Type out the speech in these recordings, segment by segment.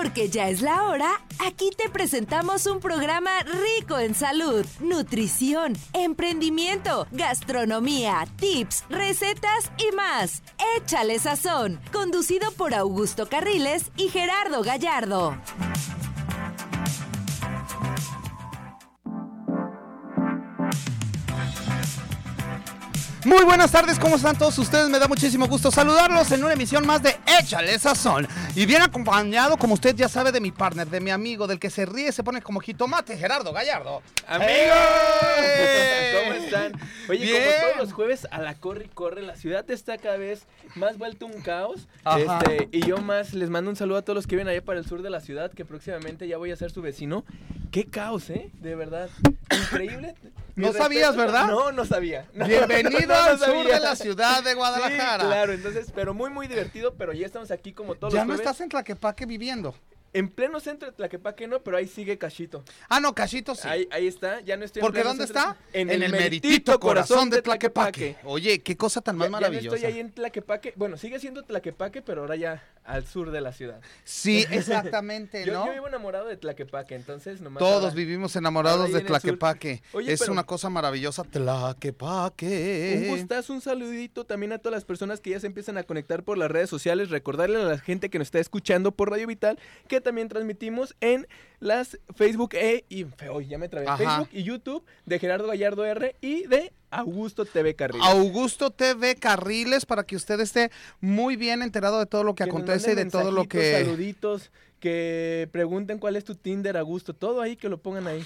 Porque ya es la hora, aquí te presentamos un programa rico en salud, nutrición, emprendimiento, gastronomía, tips, recetas y más. Échale sazón, conducido por Augusto Carriles y Gerardo Gallardo. Muy buenas tardes, ¿cómo están todos ustedes? Me da muchísimo gusto saludarlos en una emisión más de Échale Sazón. Y bien acompañado, como usted ya sabe, de mi partner, de mi amigo, del que se ríe, se pone como jitomate, Gerardo Gallardo. ¡Amigos! ¡Eh! ¿Cómo están? Oye, Bien. como todos los jueves a la corre y corre, la ciudad está cada vez más vuelto un caos. Ajá. Este, y yo más les mando un saludo a todos los que viven allá para el sur de la ciudad, que próximamente ya voy a ser su vecino. ¡Qué caos, eh! De verdad. Increíble. No sabías. ¿verdad? No, no sabía. No, Bienvenido no, no al sur sabía. de la ciudad de Guadalajara. Sí, claro, entonces, pero muy, muy divertido, pero ya estamos aquí como todos Ya los no jueves. estás en Tlaquepaque viviendo. En pleno centro de Tlaquepaque no, pero ahí sigue Cachito. Ah, no, Cachito sí. Ahí, ahí está, ya no estoy en ¿Porque pleno dónde centro- está? En, el, meritito corazón de Tlaquepaque. Oye, qué cosa tan más Ya- ya maravillosa. no estoy ahí en Tlaquepaque. Bueno, sigue siendo Tlaquepaque, pero ahora ya al sur de la ciudad. Sí, exactamente, Yo, ¿no? yo vivo enamorado de Tlaquepaque, entonces nomás. Todos ahora- vivimos enamorados de en el. Tlaquepaque. Oye, es pero- una cosa maravillosa. Tlaquepaque. Un gustazo, un saludito también a todas las personas que ya se empiezan a conectar por las redes sociales. Recordarle a la gente que nos está escuchando por Radio Vital que también transmitimos en las Facebook e, y ya me trabé. Facebook y YouTube de Gerardo Gallardo R y de Augusto TV Carril. Augusto TV Carriles para que usted esté muy bien enterado de todo lo que, nos acontece y de todo lo que... Saluditos, que pregunten cuál es tu Tinder, Augusto. Todo ahí que lo pongan ahí.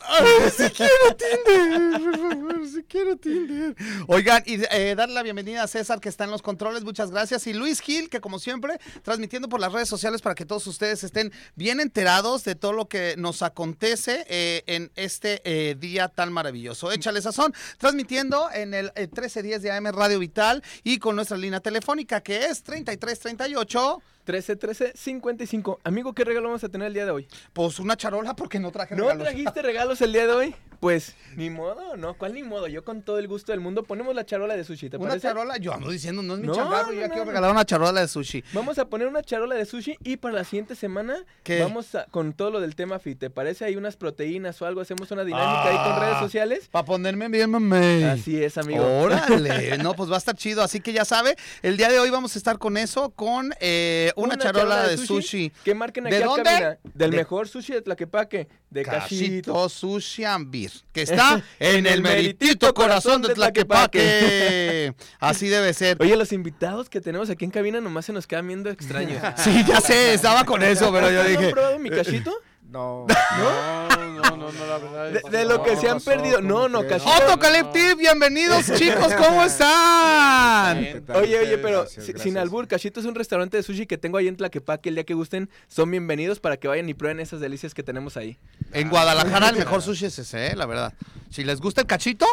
¡Ay, si quiero Tinder! Por favor, si quiero Tinder. Oigan, y eh, darle la bienvenida a César que está en los controles, muchas gracias. Y Luis Gil, que como siempre, transmitiendo por las redes sociales para que todos ustedes estén bien enterados de todo lo que nos acontece eh, en este eh, día tan maravilloso. Échale sazón, transmitiendo en el eh, 1310 de AM Radio Vital y con nuestra línea telefónica que es 3338. 13 13 55. Amigo, ¿qué regalo vamos a tener el día de hoy? Pues una charola porque no traje ¿No regalos. trajiste regalos el día de hoy? Pues, ni modo, ¿no? ¿Cuál ni modo? Yo con todo el gusto del mundo ponemos la charola de sushi, ¿te Una parece? charola, yo ando diciendo, no es mi No, yo no, quiero no. regalar una charola de sushi. Vamos a poner una charola de sushi y para la siguiente semana ¿Qué? vamos a- con todo lo del tema fit. ¿Te parece? Hay unas proteínas o algo, hacemos una dinámica ahí con Ah. redes sociales. Para ponerme bien, mamey. Así es, amigo. Órale, no, pues va a estar chido. Así que ya sabe, el día de hoy vamos a estar con eso, con eh, una, charola, de sushi. Que marquen ¿De aquí a dónde? cabina. Del De- mejor sushi de Tlaquepaque. De Cachito. Cachito Sushi and Que está en el meritito corazón de Tlaquepaque. Así debe ser. Oye, los invitados que tenemos aquí en cabina nomás se nos quedan viendo extraños. Sí, ya sé, estaba con eso, pero yo ¿No dije. probado mi cachito? No, no, no, no, no, la verdad. De, es de que lo que se han pasó, perdido. ¿cómo No, no, cachito. Otto Collective, bienvenidos chicos, ¿cómo están? ¿Qué tal Oye, oye, pero Gracias, si- gracias. sin albur, Cachito es un restaurante de sushi que tengo ahí en Tlaquepaque. El día que gusten, son bienvenidos para que vayan y prueben esas delicias que tenemos ahí. En Guadalajara el mejor sushi es ese, ¿eh? la verdad. Si les gusta el cachito,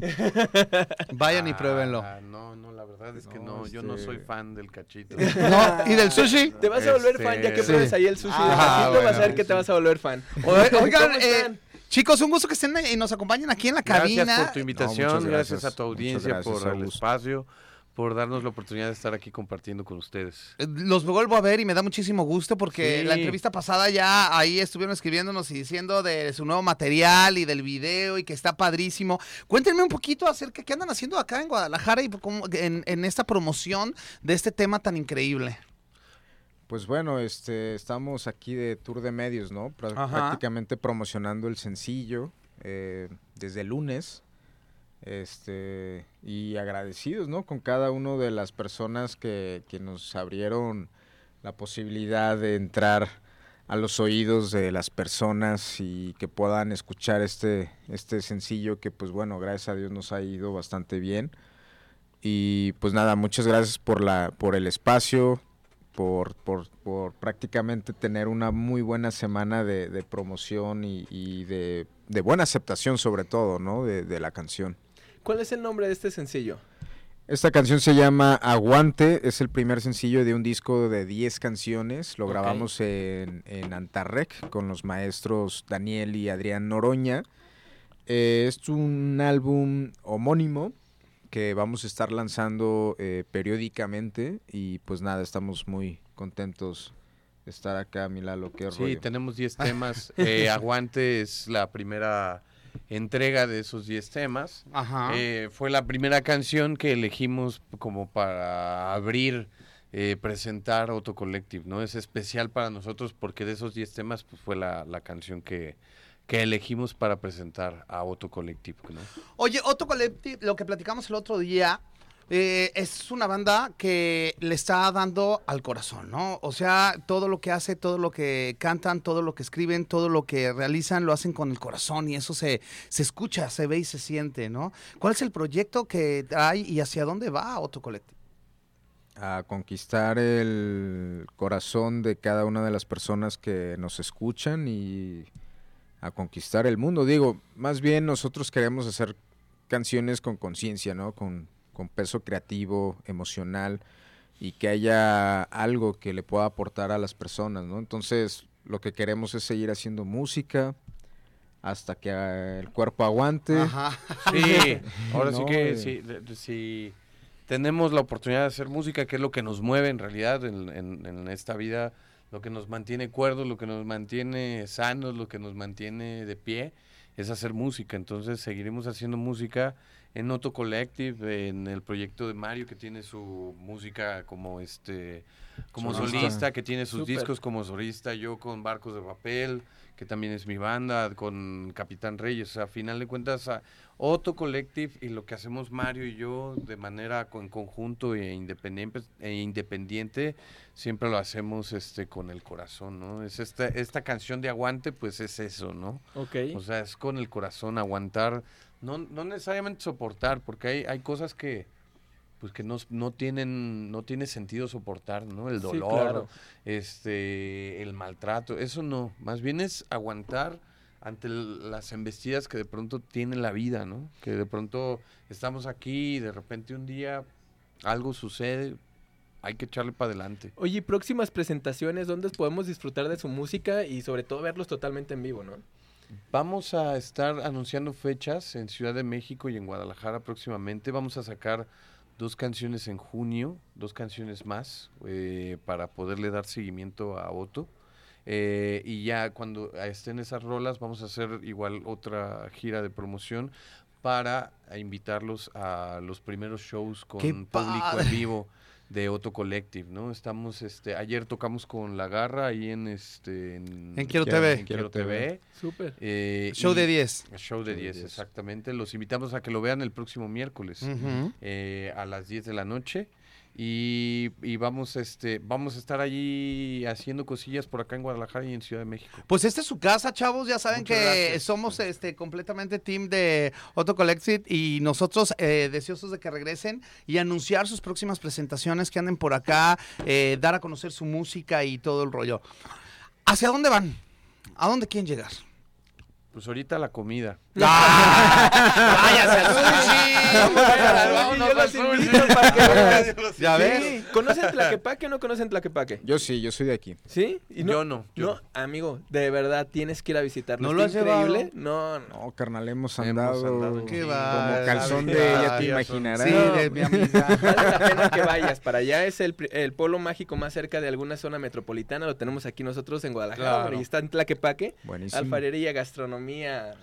vayan y pruébenlo. Ah, no, no, la verdad es que No, no, yo no este- soy fan del cachito. No, ¿Y del sushi? Te vas a volver Este, fan ya que sí. pruebes ahí el sushi de Ah, Cachito. vas a ver que sí. te vas a volver fan. O- Oigan, ¿Cómo eh, chicos, un gusto que estén y nos acompañen aquí en la cabina. Gracias por tu invitación, gracias, gracias, a tu audiencia gracias, por el espacio, por darnos la oportunidad de estar aquí compartiendo con ustedes. Eh, Los vuelvo a ver y me da muchísimo gusto porque Sí. la entrevista pasada ya ahí estuvieron escribiéndonos y diciendo de su nuevo material y del video y que está padrísimo. Cuéntenme un poquito acerca de qué andan haciendo acá en Guadalajara y cómo- en, en esta promoción de este tema tan increíble. Pues bueno, este, estamos aquí de tour de medios, ¿no? Ajá. Prácticamente promocionando el sencillo eh, desde el lunes. Este, y agradecidos, ¿no? Con cada una de las personas que, que nos abrieron la posibilidad de entrar a los oídos de las personas y que puedan escuchar este, este sencillo que pues bueno, gracias a Dios nos ha ido bastante bien. Y pues nada, muchas gracias por la, por el espacio, por, por, por prácticamente tener una muy buena semana de, de promoción y, y de, de buena aceptación sobre todo, ¿no? De, de la canción. ¿Cuál es el nombre de este sencillo? Esta canción se llama Aguante, es el primer sencillo de un disco de 10 canciones. Lo grabamos en, en Antarrec con los maestros Daniel y Adrián Noroña. Eh, es un álbum homónimo que vamos a estar lanzando eh, periódicamente y pues nada, estamos muy contentos estar acá, Milalo, qué Sí, rollo. tenemos 10 temas. Eh, Aguante es la primera entrega de esos 10 temas. Ajá. Eh, fue la primera canción que elegimos como para abrir, eh, presentar Auto Collective, ¿no? Es especial para nosotros porque de esos 10 temas pues, fue la, la canción que, que elegimos para presentar a Auto Collective, ¿no? Oye, Otto Collective, lo que platicamos el otro día, eh, es una banda que le está dando al corazón, ¿no? O sea, todo lo que hace, todo lo que cantan, todo lo que escriben, todo lo que realizan, lo hacen con el corazón y eso se, se escucha, se ve y se siente, ¿no? ¿Cuál es el proyecto que hay y hacia dónde va Otto Collective? A conquistar el corazón de cada una de las personas que nos escuchan y a conquistar el mundo. Digo, más bien nosotros queremos hacer canciones con conciencia, ¿no? Con, con peso creativo, emocional y que haya algo que le pueda aportar a las personas, ¿no? Entonces, lo que queremos es seguir haciendo música hasta que eh, el cuerpo aguante. Ajá. Sí, ahora sí No, que eh. sí, si tenemos la oportunidad de hacer música, que es lo que nos mueve en realidad en, en- en esta vida, lo que nos mantiene cuerdos, lo que nos mantiene sanos, lo que nos mantiene de pie, es hacer música. Entonces seguiremos haciendo música en Auto Collective, en el proyecto de Mario, que tiene su música como este como Solista. solista, que tiene sus discos como solista, yo con Barcos de Papel, que también es mi banda, con Capitán Reyes. O sea, a final de cuentas, a Otto Collective y lo que hacemos Mario y yo de manera con conjunto e independiente, e independiente siempre lo hacemos este con el corazón, ¿no? Es esta, esta canción de Aguante, pues es eso, ¿no? Ok. O sea, es con el corazón aguantar, no, no necesariamente soportar, porque hay, hay cosas que pues que no, no tienen no tiene sentido soportar, ¿no? El Sí, dolor, claro. este el maltrato, eso no, más bien es aguantar ante las embestidas que de pronto tiene la vida, ¿no? Que de pronto estamos aquí y de repente un día algo sucede, hay que echarle para adelante. Oye, próximas presentaciones, ¿dónde podemos disfrutar de su música y sobre todo verlos totalmente en vivo, ¿no? Vamos a estar anunciando fechas en Ciudad de México y en Guadalajara próximamente. Vamos a sacar dos canciones en junio, dos canciones más, eh, para poderle dar seguimiento a Otto. Eh, y ya cuando estén esas rolas, vamos a hacer igual otra gira de promoción para invitarlos a los primeros shows con ¡Qué público en vivo de Otto Collective, ¿no? Estamos, este, ayer tocamos con La Garra ahí en este En Quiero Quiero- TV. en Quiero TV. Súper. Eh, Show de 10. Show de Show de 10, 10. exactamente. Los invitamos a que lo vean el próximo miércoles Ujú. eh, a las 10 de la noche. Y, y vamos, este, vamos a estar allí haciendo cosillas por acá en Guadalajara y en Ciudad de México. Pues esta es su casa, chavos. Ya saben Muchas que gracias. somos este completamente team de Otto Collective y nosotros eh, deseosos de que regresen y anunciar sus próximas presentaciones que anden por acá, eh, dar a conocer su música y todo el rollo. ¿Hacia dónde van? ¿A dónde quieren llegar? Pues ahorita la comida. ¡Váyase al sushi! ¿Ya Sí, ves? ¿Conocen Tlaquepaque o no conocen Tlaquepaque? Yo sí, yo soy de aquí. ¿Sí? Y Yo no, yo no, amigo, de verdad tienes que ir a visitarlo. ¿No ¿No lo has llevado? increíble? No, no. No, carnal, hemos Hemos andado, andado, Qué va, como calzón de, ya te imaginarás. Sí, de mi amiga. Vale la pena que vayas para allá. Es el, el polo mágico más cerca de alguna zona metropolitana. Lo tenemos aquí nosotros en Guadalajara. Claro. Y está en Tlaquepaque. Buenísimo. Alfarería, gastronomía.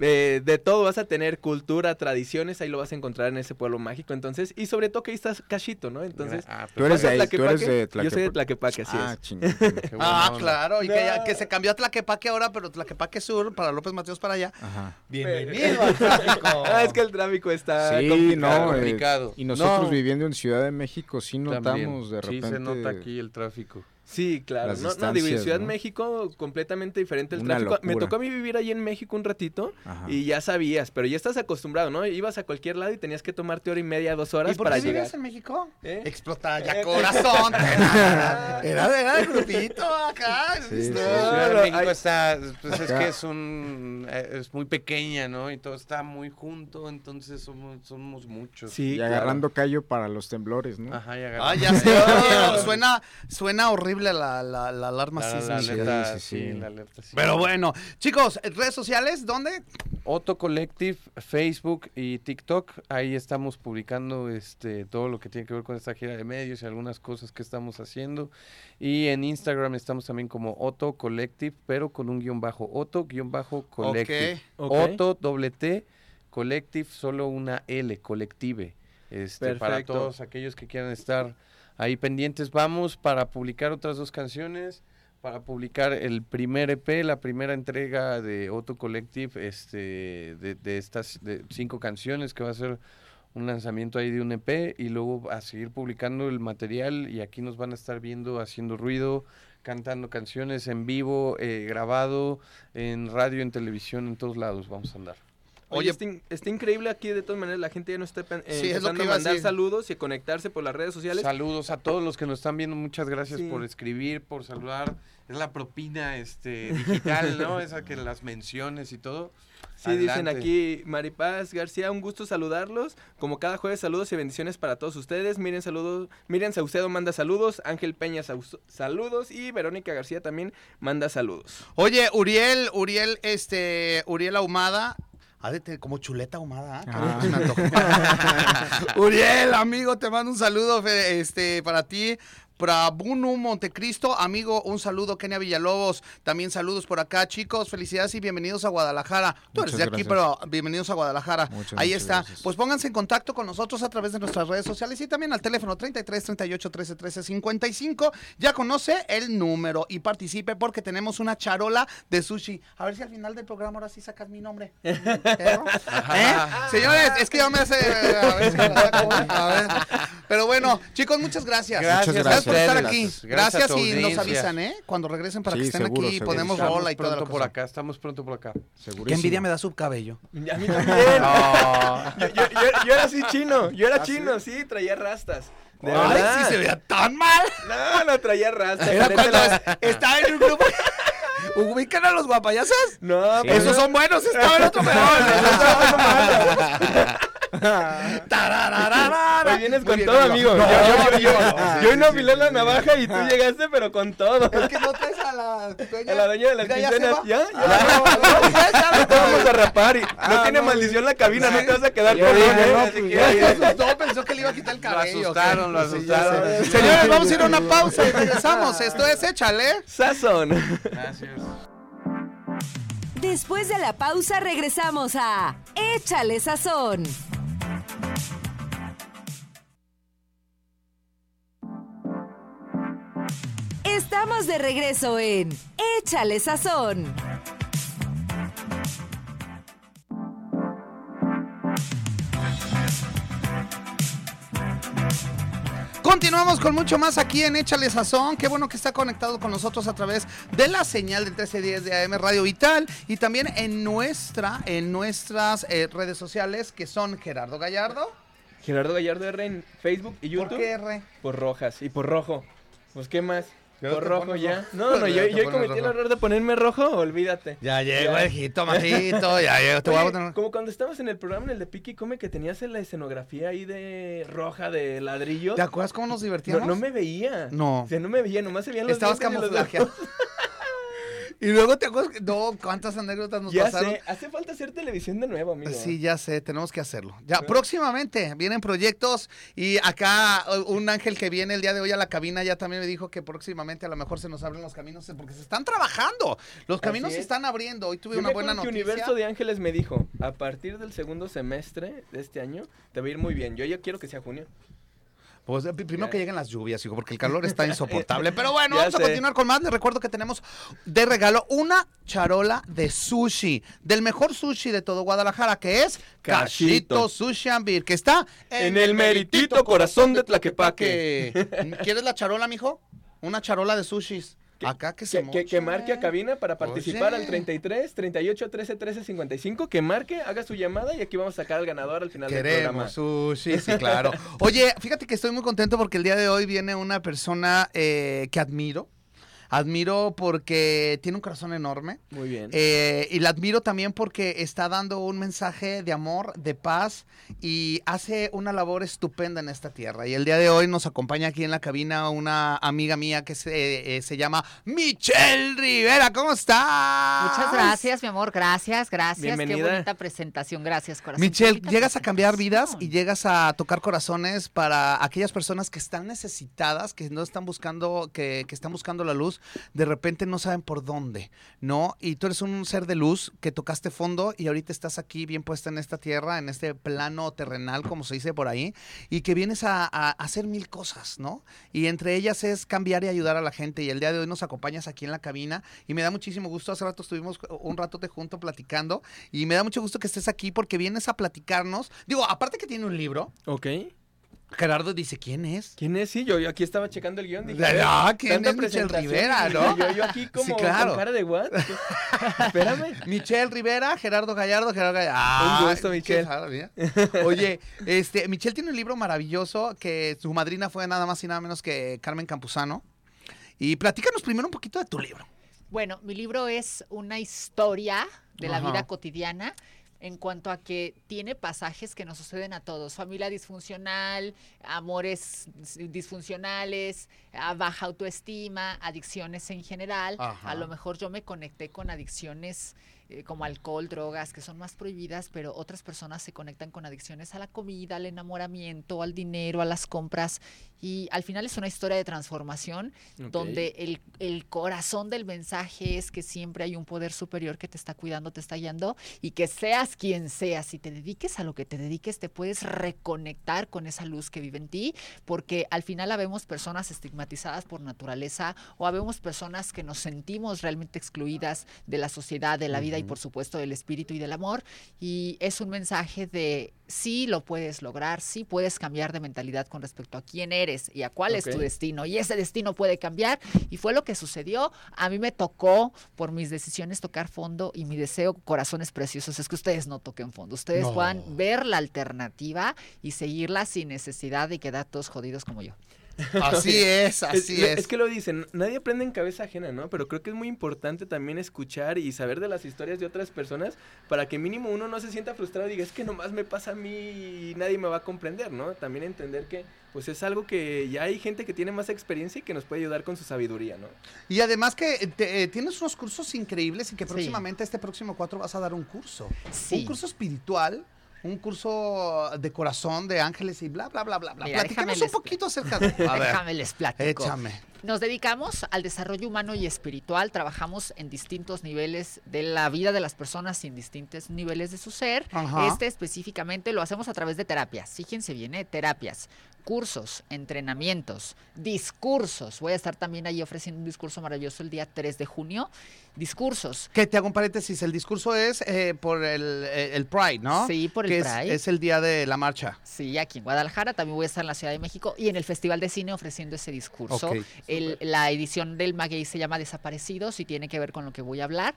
Eh, de todo vas a tener cultura, tradiciones, ahí lo vas a encontrar en ese pueblo mágico, entonces, y sobre todo que ahí estás Cachito, ¿no? Entonces, Ah, Tú eres de ahí, tú eres de Yo soy de Tlaquepaque. Tlaquepaque, así Ah, es. chingón. Ah, onda. claro. Y que, ya, No. que se cambió a Tlaquepaque ahora, pero Tlaquepaque Sur, para López Mateos para allá. Ajá. Bienvenido al tráfico. Ah, es que el tráfico está Sí, complicado. no, eh, complicado. y nosotros No. viviendo en Ciudad de México sí También. notamos de Sí, repente. se nota aquí el tráfico. Sí, claro. Las No, no, digo, en Ciudad de ¿no? México completamente diferente el Una tráfico. Me tocó a mí vivir ahí en México un ratito Ajá. y ya sabías, pero ya estás acostumbrado, ¿no? Ibas a cualquier lado y tenías que tomarte hora y media, dos ¿Y horas por para qué llegar. en México? ¿Eh? Explota ya Eh, corazón. Era, era el grupito acá. Sí, sí. No, Ciudad de México hay- está, pues es que es un, eh, es muy pequeña, ¿no? Y todo está muy junto, entonces somos, somos muchos. Sí, y claro. agarrando callo para los temblores, ¿no? Ajá, y Ah, agarramos- ya sé. Oye, suena, suena horrible la, la- la alarma La- la sísmica. alerta, sí, sí. sí, la alerta, sí. Pero bueno, chicos, redes sociales, ¿dónde? Otto Collective, Facebook y TikTok. Ahí estamos publicando este todo lo que tiene que ver con esta gira de medios y algunas cosas que estamos haciendo. Y en Instagram estamos también como Otto Collective, pero con un guion bajo. Otto guion bajo Collective. Ok. Otto doble T Collective, solo una L, Colective. Este, para todos aquellos que quieran estar ahí pendientes. Vamos para publicar otras dos canciones, para publicar el primer EP, la primera entrega de Otto Collective, este, de, estas de cinco canciones que va a ser un lanzamiento ahí de un EP y luego a seguir publicando el material y aquí nos van a estar viendo haciendo ruido, cantando canciones en vivo, eh, grabado, en radio, en televisión, en todos lados vamos a andar. Oye, Oye, está, in- está increíble aquí, de todas maneras, la gente ya no está pen- Sí, es lo empezando que a iba a mandar saludos y a conectarse por las redes sociales. Saludos a todos los que nos están viendo, muchas gracias Sí. por escribir, por saludar. Es la propina este digital, ¿no? Esa que las menciones y todo. Sí, dicen aquí Maripaz García, un gusto saludarlos. Como cada jueves, saludos y bendiciones para todos ustedes. Miren saludos, Miriam Saucedo manda saludos, Ángel Peña saludos y Verónica García también manda saludos. Oye, Uriel, Uriel, este, Uriel Ahumada. Ha de tener como chuleta ahumada. ¿ah? Ah. Me. Uriel, amigo, te mando un saludo este, para ti. Para Bunu Montecristo, amigo, un saludo, Kenia Villalobos. También saludos por acá, chicos. Felicidades y bienvenidos a Guadalajara. Tú eres de aquí, pero bienvenidos a Guadalajara. Muchas, Ahí muchas está. gracias. Pues pónganse en contacto con nosotros a través de nuestras redes sociales y también al teléfono 33 38 13 13 55. Ya conoce el número y participe porque tenemos una charola de sushi. A ver si al final del programa ahora sí sacas mi nombre. ¿Eh? Señores, es que ya me hace. A ver si me la saco. A ver. Pero bueno, chicos, muchas gracias. Gracias Gracias, por estar aquí. Gracias y nos avisan, ¿eh? Cuando regresen para Sí, que estén seguro, aquí y seguro. ponemos Estamos rola y toda la pronto por cosa. acá, estamos pronto por acá. Segurísimo. Qué envidia me da su cabello. A mí también. yo, yo- yo- yo era así chino, yo era chino, sí? traía rastas. De Ay, verdad. sí se veía tan mal. No, no traía rastas. Era la cuando la- estaba en un grupo. ¿Ubican a los guapayazos? No, pues Esos son buenos, estaba el otro peor. Vienes con bien, todo, amigo. No, yo, yo, yo, yo, no, afilé sí, la sí. navaja y tú llegaste, pero con todo. Es que no traes a la dueña. A la dueña de las quincenas. ¿Ya? ¿Ya? Ah, te vamos a rapar y no Ah, tiene maldición la cabina, no te vas a quedar con Así pues, se asustó, pensó que le iba a quitar el Lo cabello. asustaron, lo ya asustaron. Señores, vamos a ir a una pausa y regresamos. Esto es Échale. Sazón. Gracias. Después de la pausa regresamos a Échale Sazón. Estamos de regreso en Échale Sazón. Continuamos con mucho más aquí en Échale Sazón. Qué bueno que está conectado con nosotros a través de la señal del 1310 de AM Radio Vital y también en nuestra, en nuestras eh, redes sociales que son Gerardo Gallardo. Gerardo Gallardo R en Facebook y YouTube. ¿Por qué R? Por rojas y por rojo. Pues, ¿qué más? Ya Por rojo ya. rojo. No, no, yo, yo cometí el error de ponerme rojo, olvídate. Ya llegó Ya. el jitomatito, ya llegó. Te voy a botar- Como cuando estabas en el programa, en el de Piki Come, que tenías en la escenografía ahí de roja de ladrillo. ¿Te acuerdas cómo nos No, divertíamos? no me veía. No. O sea, no me veía, nomás se veían los Estabas camuflajeado. Y luego te acuerdas que. No, cuántas anécdotas nos Ya pasaron. sé, hace falta hacer televisión de nuevo, amigo. Sí, ya sé, tenemos que hacerlo. Ya, Sí. próximamente vienen proyectos y acá un ángel que viene el día de hoy a la cabina ya también me dijo que próximamente a lo mejor se nos abren los caminos porque se están trabajando. Los caminos se es. están abriendo. Hoy tuve Yo una buena noticia. Universo de Ángeles me dijo, a partir del segundo semestre de este año, te va a ir muy bien. Yo ya quiero que sea junio. Pues eh, primero Ya. que lleguen las lluvias, hijo, porque el calor está insoportable. Pero bueno, Ya vamos a continuar con más. Les recuerdo que tenemos de regalo una charola de sushi, del mejor sushi de todo Guadalajara, que es Cachito Cachito. Sushi Beer, que está En el meritito corazón de. Tlaquepaque. ¿Quieres la charola, mijo? Una charola de sushis. Que- Acá que se Que, que, que moche. marque a cabina para participar Oye. al 33 38 13 13 55. Que marque, haga su llamada y aquí vamos a sacar al ganador al final del programa. Queremos sushi, sí, claro. Oye, fíjate que estoy muy contento porque el día de hoy viene una persona eh, que admiro. Admiro porque tiene un corazón enorme. Muy bien. Eh, y la admiro también porque está dando un mensaje de amor, de paz y hace una labor estupenda en esta tierra. Y el día de hoy nos acompaña aquí en la cabina una amiga mía que se, eh, se llama Michelle Rivera. ¿Cómo estás? Muchas gracias, mi amor. Gracias, gracias. Bienvenida. Qué bonita presentación. Gracias, corazón. Michelle, llegas a cambiar vidas y llegas a tocar corazones para aquellas personas que están necesitadas, que no están buscando, que, que están buscando la luz, de repente no saben por dónde, ¿no? Y tú eres un ser de luz que tocaste fondo y ahorita estás aquí bien puesta en esta tierra, en este plano terrenal, como se dice por ahí, y que vienes a, hacer mil cosas, ¿no? Y entre ellas es cambiar y ayudar a la gente. Y el día de hoy nos acompañas aquí en la cabina y me da muchísimo gusto. Hace rato estuvimos un rato te junto platicando y me da mucho gusto que estés aquí porque vienes a platicarnos. Digo, aparte que tiene un libro, Ok. Gerardo dice, ¿quién es? ¿Quién es? Sí, yo, yo aquí estaba checando el guion. Dije, Ah, ¿quién es Michelle Rivera, no? Yo, yo aquí como Sí, claro. con cara de what? Espérame. Michelle Rivera, Gerardo Gallardo, Gerardo Gallardo. Ah, Un gusto, Michelle. Oye, este, Michelle tiene un libro maravilloso que su madrina fue nada más y nada menos que Carmen Campuzano. Y platícanos primero un poquito de tu libro. Bueno, mi libro es una historia de la Ajá. vida cotidiana en cuanto a que tiene pasajes que nos suceden a todos. Familia disfuncional, amores disfuncionales, a baja autoestima, adicciones en general. Ajá. A lo mejor yo me conecté con adicciones eh, como alcohol, drogas, que son más prohibidas, pero otras personas se conectan con adicciones a la comida, al enamoramiento, al dinero, a las compras. Y al final es una historia de transformación Ok. donde el, el corazón del mensaje es que siempre hay un poder superior que te está cuidando, te está guiando y que seas quien seas, si te dediques a lo que te dediques, te puedes reconectar con esa luz que vive en ti, porque al final habemos personas estigmatizadas por naturaleza o habemos personas que nos sentimos realmente excluidas de la sociedad, de la vida y por supuesto del espíritu y del amor. Y es un mensaje de sí lo puedes lograr, sí puedes cambiar de mentalidad con respecto a quién eres y a cuál es tu destino. Y ese destino puede cambiar. Y fue lo que sucedió. A mí me tocó, por mis decisiones, tocar fondo y mi deseo, corazones preciosos, es que ustedes no toquen fondo. Ustedes No. puedan ver la alternativa y seguirla sin necesidad de quedar todos jodidos como yo. Así es, así es. Es que lo dicen, nadie aprende en cabeza ajena, ¿no? Pero creo que es muy importante también escuchar y saber de las historias de otras personas para que mínimo uno no se sienta frustrado y diga, es que nomás me pasa a mí y nadie me va a comprender, ¿no? También entender que pues es algo que ya hay gente que tiene más experiencia y que nos puede ayudar con su sabiduría, ¿no? Y además que te- eh, tienes unos cursos increíbles y que Sí. próximamente, este próximo 4, vas a dar un curso. Sí. Un curso espiritual, un curso de corazón, de ángeles y bla, bla, bla, bla, bla. Mira, déjame un poquito acerca de... A ver, Déjame les platico. échame. Nos dedicamos al desarrollo humano y espiritual, trabajamos en distintos niveles de la vida de las personas y en distintos niveles de su ser. Ajá. Este específicamente lo hacemos a través de terapias. Fíjense bien, ¿eh? terapias, cursos, entrenamientos, discursos. Voy a estar también ahí ofreciendo un discurso maravilloso el día 3 de junio. Discursos. Que te hago un paréntesis, el discurso es eh, por el, eh, el Pride, ¿no? Sí, por el que Pride. Es, el día de la marcha. Sí, aquí en Guadalajara, también voy a estar en la Ciudad de México y en el Festival de Cine ofreciendo ese discurso. El- la edición del Maguey se llama Desaparecidos y tiene que ver con lo que voy a hablar.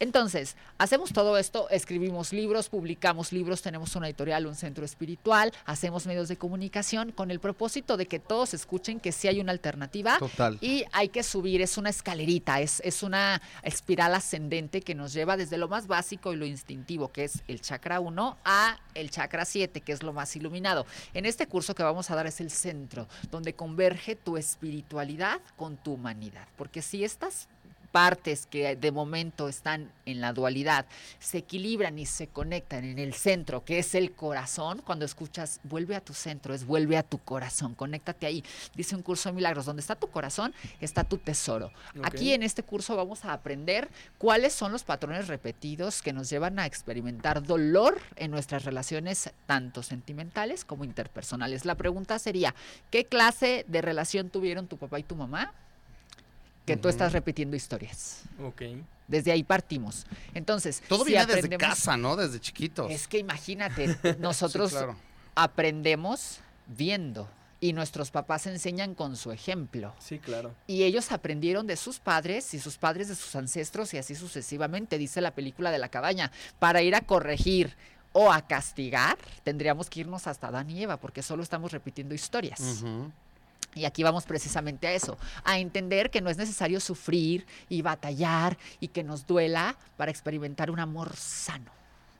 Entonces, hacemos todo esto, escribimos libros, publicamos libros, tenemos una editorial, un centro espiritual, hacemos medios de comunicación con el propósito de que todos escuchen que sí hay una alternativa Total. y hay que subir, es una escalerita, es, es una espiral ascendente que nos lleva desde lo más básico y lo instintivo, que es el chakra 1, a el chakra 7, que es lo más iluminado. En este curso que vamos a dar es el centro, donde converge tu espiritualidad con tu humanidad. Porque si estas partes que de momento están en la dualidad se equilibran y se conectan en el centro, que es el corazón, cuando escuchas vuelve a tu centro, es vuelve a tu corazón, conéctate ahí. Dice un curso de milagros, donde está tu corazón, está tu tesoro. Aquí en este curso vamos a aprender cuáles son los patrones repetidos que nos llevan a experimentar dolor en nuestras relaciones, tanto sentimentales como interpersonales. La pregunta sería, ¿qué clase de relación tuvieron tu papá y tu mamá? Que tú estás repitiendo historias. Ok. Desde ahí partimos. Entonces, Todo si viene desde casa, ¿no? Desde chiquitos. Es que imagínate, nosotros Sí, claro. aprendemos viendo y nuestros papás enseñan con su ejemplo. Sí, claro. Y ellos aprendieron de sus padres y sus padres de sus ancestros y así sucesivamente, dice la película de la cabaña. Para ir a corregir o a castigar, tendríamos que irnos hasta Adán y Eva, porque solo estamos repitiendo historias. Y aquí vamos precisamente a eso, a entender que no es necesario sufrir y batallar y que nos duela para experimentar un amor sano.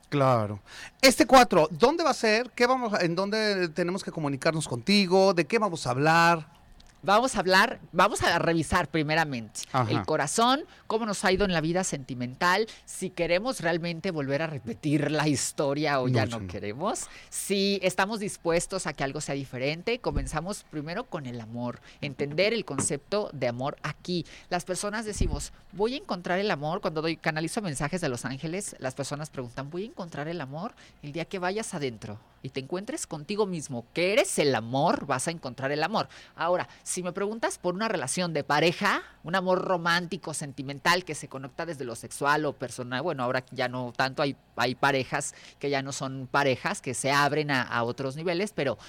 Claro. Este 4, ¿dónde va a ser? ¿Qué vamos ¿En dónde tenemos que comunicarnos contigo? ¿De qué vamos a hablar? Vamos a hablar, vamos a revisar primeramente Ajá. el corazón, cómo nos ha ido en la vida sentimental, si queremos realmente volver a repetir la historia o ya No, no. queremos, si estamos dispuestos a que algo sea diferente, comenzamos primero con el amor, entender el concepto de amor aquí. Las personas decimos, voy a encontrar el amor, cuando doy canalizo mensajes de los ángeles, las personas preguntan, voy a encontrar el amor el día que vayas adentro y te encuentres contigo mismo, que eres el amor, vas a encontrar el amor. Ahora, si me preguntas por una relación de pareja, un amor romántico, sentimental, que se conecta desde lo sexual o personal, bueno, ahora ya no tanto, hay, hay parejas que ya no son parejas, que se abren a, a otros niveles, pero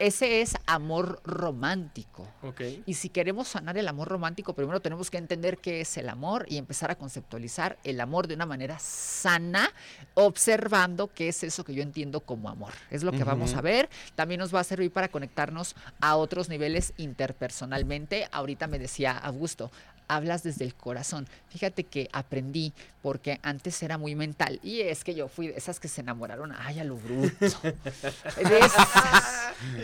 ese es amor romántico. Ok. Y si queremos sanar el amor romántico, primero tenemos que entender qué es el amor y empezar a conceptualizar el amor de una manera sana, observando qué es eso que yo entiendo como amor. Es lo que vamos a ver. También nos va a servir para conectarnos a otros niveles interpersonalmente. Ahorita me decía Augusto, hablas desde el corazón. Fíjate que aprendí porque antes era muy mental y es que yo fui de esas que se enamoraron, ay, a lo bruto. De esas.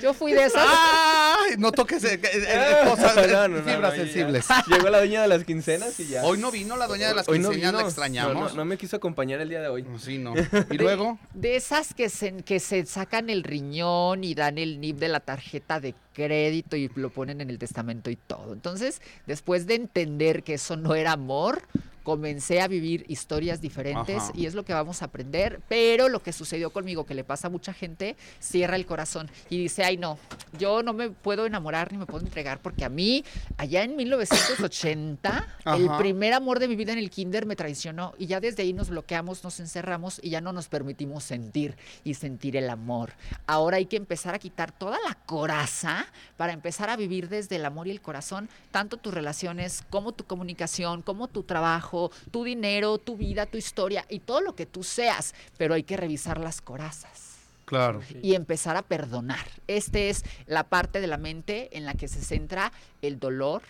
Yo fui de esas. ¡Ay! No toques eh, eh, cosas, No, no, no, fibras ya. sensibles. Llegó la dueña de las quincenas y ya. Hoy no vino la doña de las Hoy no quinceañeras, la vino. extrañamos. No, no, no me quiso acompañar el día de hoy. Sí, no. Y luego, De esas que se, que se sacan el riñón y dan el NIP de la tarjeta de crédito y lo ponen en el testamento y todo. Entonces, después de entender que eso no era amor, comencé a vivir historias diferentes Ajá. y es lo que vamos a aprender. Pero lo que sucedió conmigo, que le pasa a mucha gente, cierra el corazón y dice, ay no, yo no me puedo enamorar ni me puedo entregar porque a mí, allá en 1980, el primer amor de mi vida en el kinder me traicionó y ya desde ahí nos bloqueamos, nos encerramos y ya no nos permitimos sentir y sentir el amor. Ahora hay que empezar a quitar toda la coraza para empezar a vivir desde el amor y el corazón, tanto tus relaciones como tu comunicación, como tu trabajo, tu dinero, tu vida, tu historia y todo lo que tú seas, pero hay que revisar las corazas claro. y empezar a perdonar. Esta es la parte de la mente en la que se centra el dolor,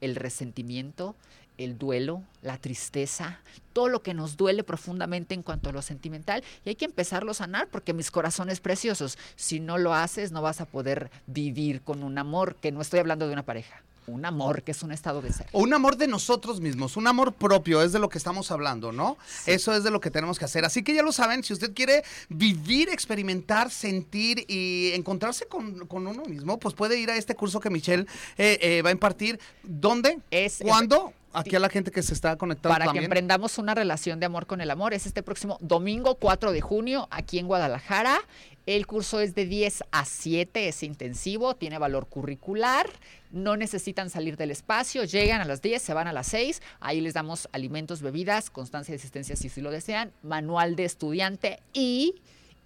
el resentimiento, el duelo, la tristeza, todo lo que nos duele profundamente en cuanto a lo sentimental y hay que empezarlo a sanar porque mis corazones preciosos, si no lo haces no vas a poder vivir con un amor, que no estoy hablando de una pareja, un amor que es un estado de ser. Un amor de nosotros mismos, un amor propio, es de lo que estamos hablando, ¿no? Eso es de lo que tenemos que hacer. Así que ya lo saben, si usted quiere vivir, experimentar, sentir y encontrarse con, con uno mismo, pues puede ir a este curso que Michelle eh, eh, va a impartir. ¿Dónde? Es- ¿Cuándo? Aquí a la gente que se está conectando para que emprendamos una relación de amor con el amor. Es este próximo domingo 4 de junio aquí en Guadalajara. El curso es de 10 a 7, es intensivo, tiene valor curricular. No necesitan salir del espacio, llegan a las 10, se van a las 6. Ahí les damos alimentos, bebidas, constancia de asistencia si así lo desean, manual de estudiante y,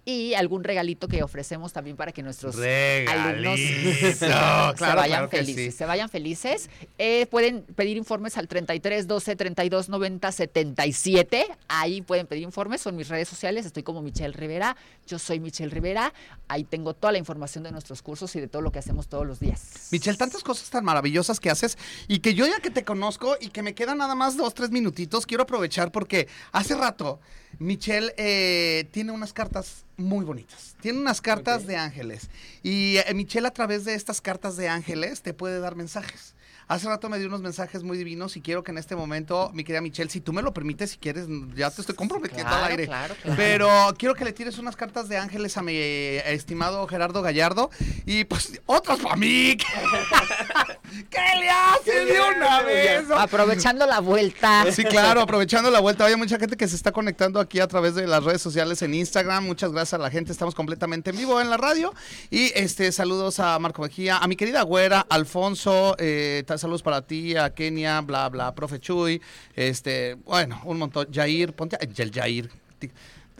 y algún regalito que ofrecemos también para que nuestros alumnos se Claro, vayan claro felices. sí. Se vayan felices. Eh, pueden pedir informes al 33 12 32 90 77. Ahí pueden pedir informes. Son mis redes sociales. Estoy como Michelle Rivera. Yo soy Michelle Rivera. Ahí tengo toda la información de nuestros cursos y de todo lo que hacemos todos los días. Michelle, tantas cosas tan maravillosas que haces y que yo ya que te conozco y que me quedan nada más dos, tres minutitos, quiero aprovechar porque hace rato Michelle eh, tiene unas cartas muy bonitas. Tiene unas cartas de ángeles. Y eh, Michelle a través de estas cartas de ángeles te puede dar mensajes. Hace rato me dio unos mensajes muy divinos y quiero que en este momento, mi querida Michelle, si tú me lo permites, si quieres, ya te estoy comprometiendo al Claro, aire. claro, claro. Pero quiero que le tires unas cartas de ángeles a mi eh, estimado Gerardo Gallardo y pues otras para mí. ¿Qué le haces de una vez? Aprovechando la vuelta. Sí, claro, aprovechando la vuelta. Hay mucha gente que se está conectando aquí a través de las redes sociales en Instagram. Muchas gracias a la gente. Estamos completamente en vivo en la radio. Y este saludos a Marco Mejía, a mi querida güera, Alfonso, eh, tal- saludos para ti, a Kenia, bla, bla, profe Chuy, este, bueno, un montón. Jair, ponte, el Jair.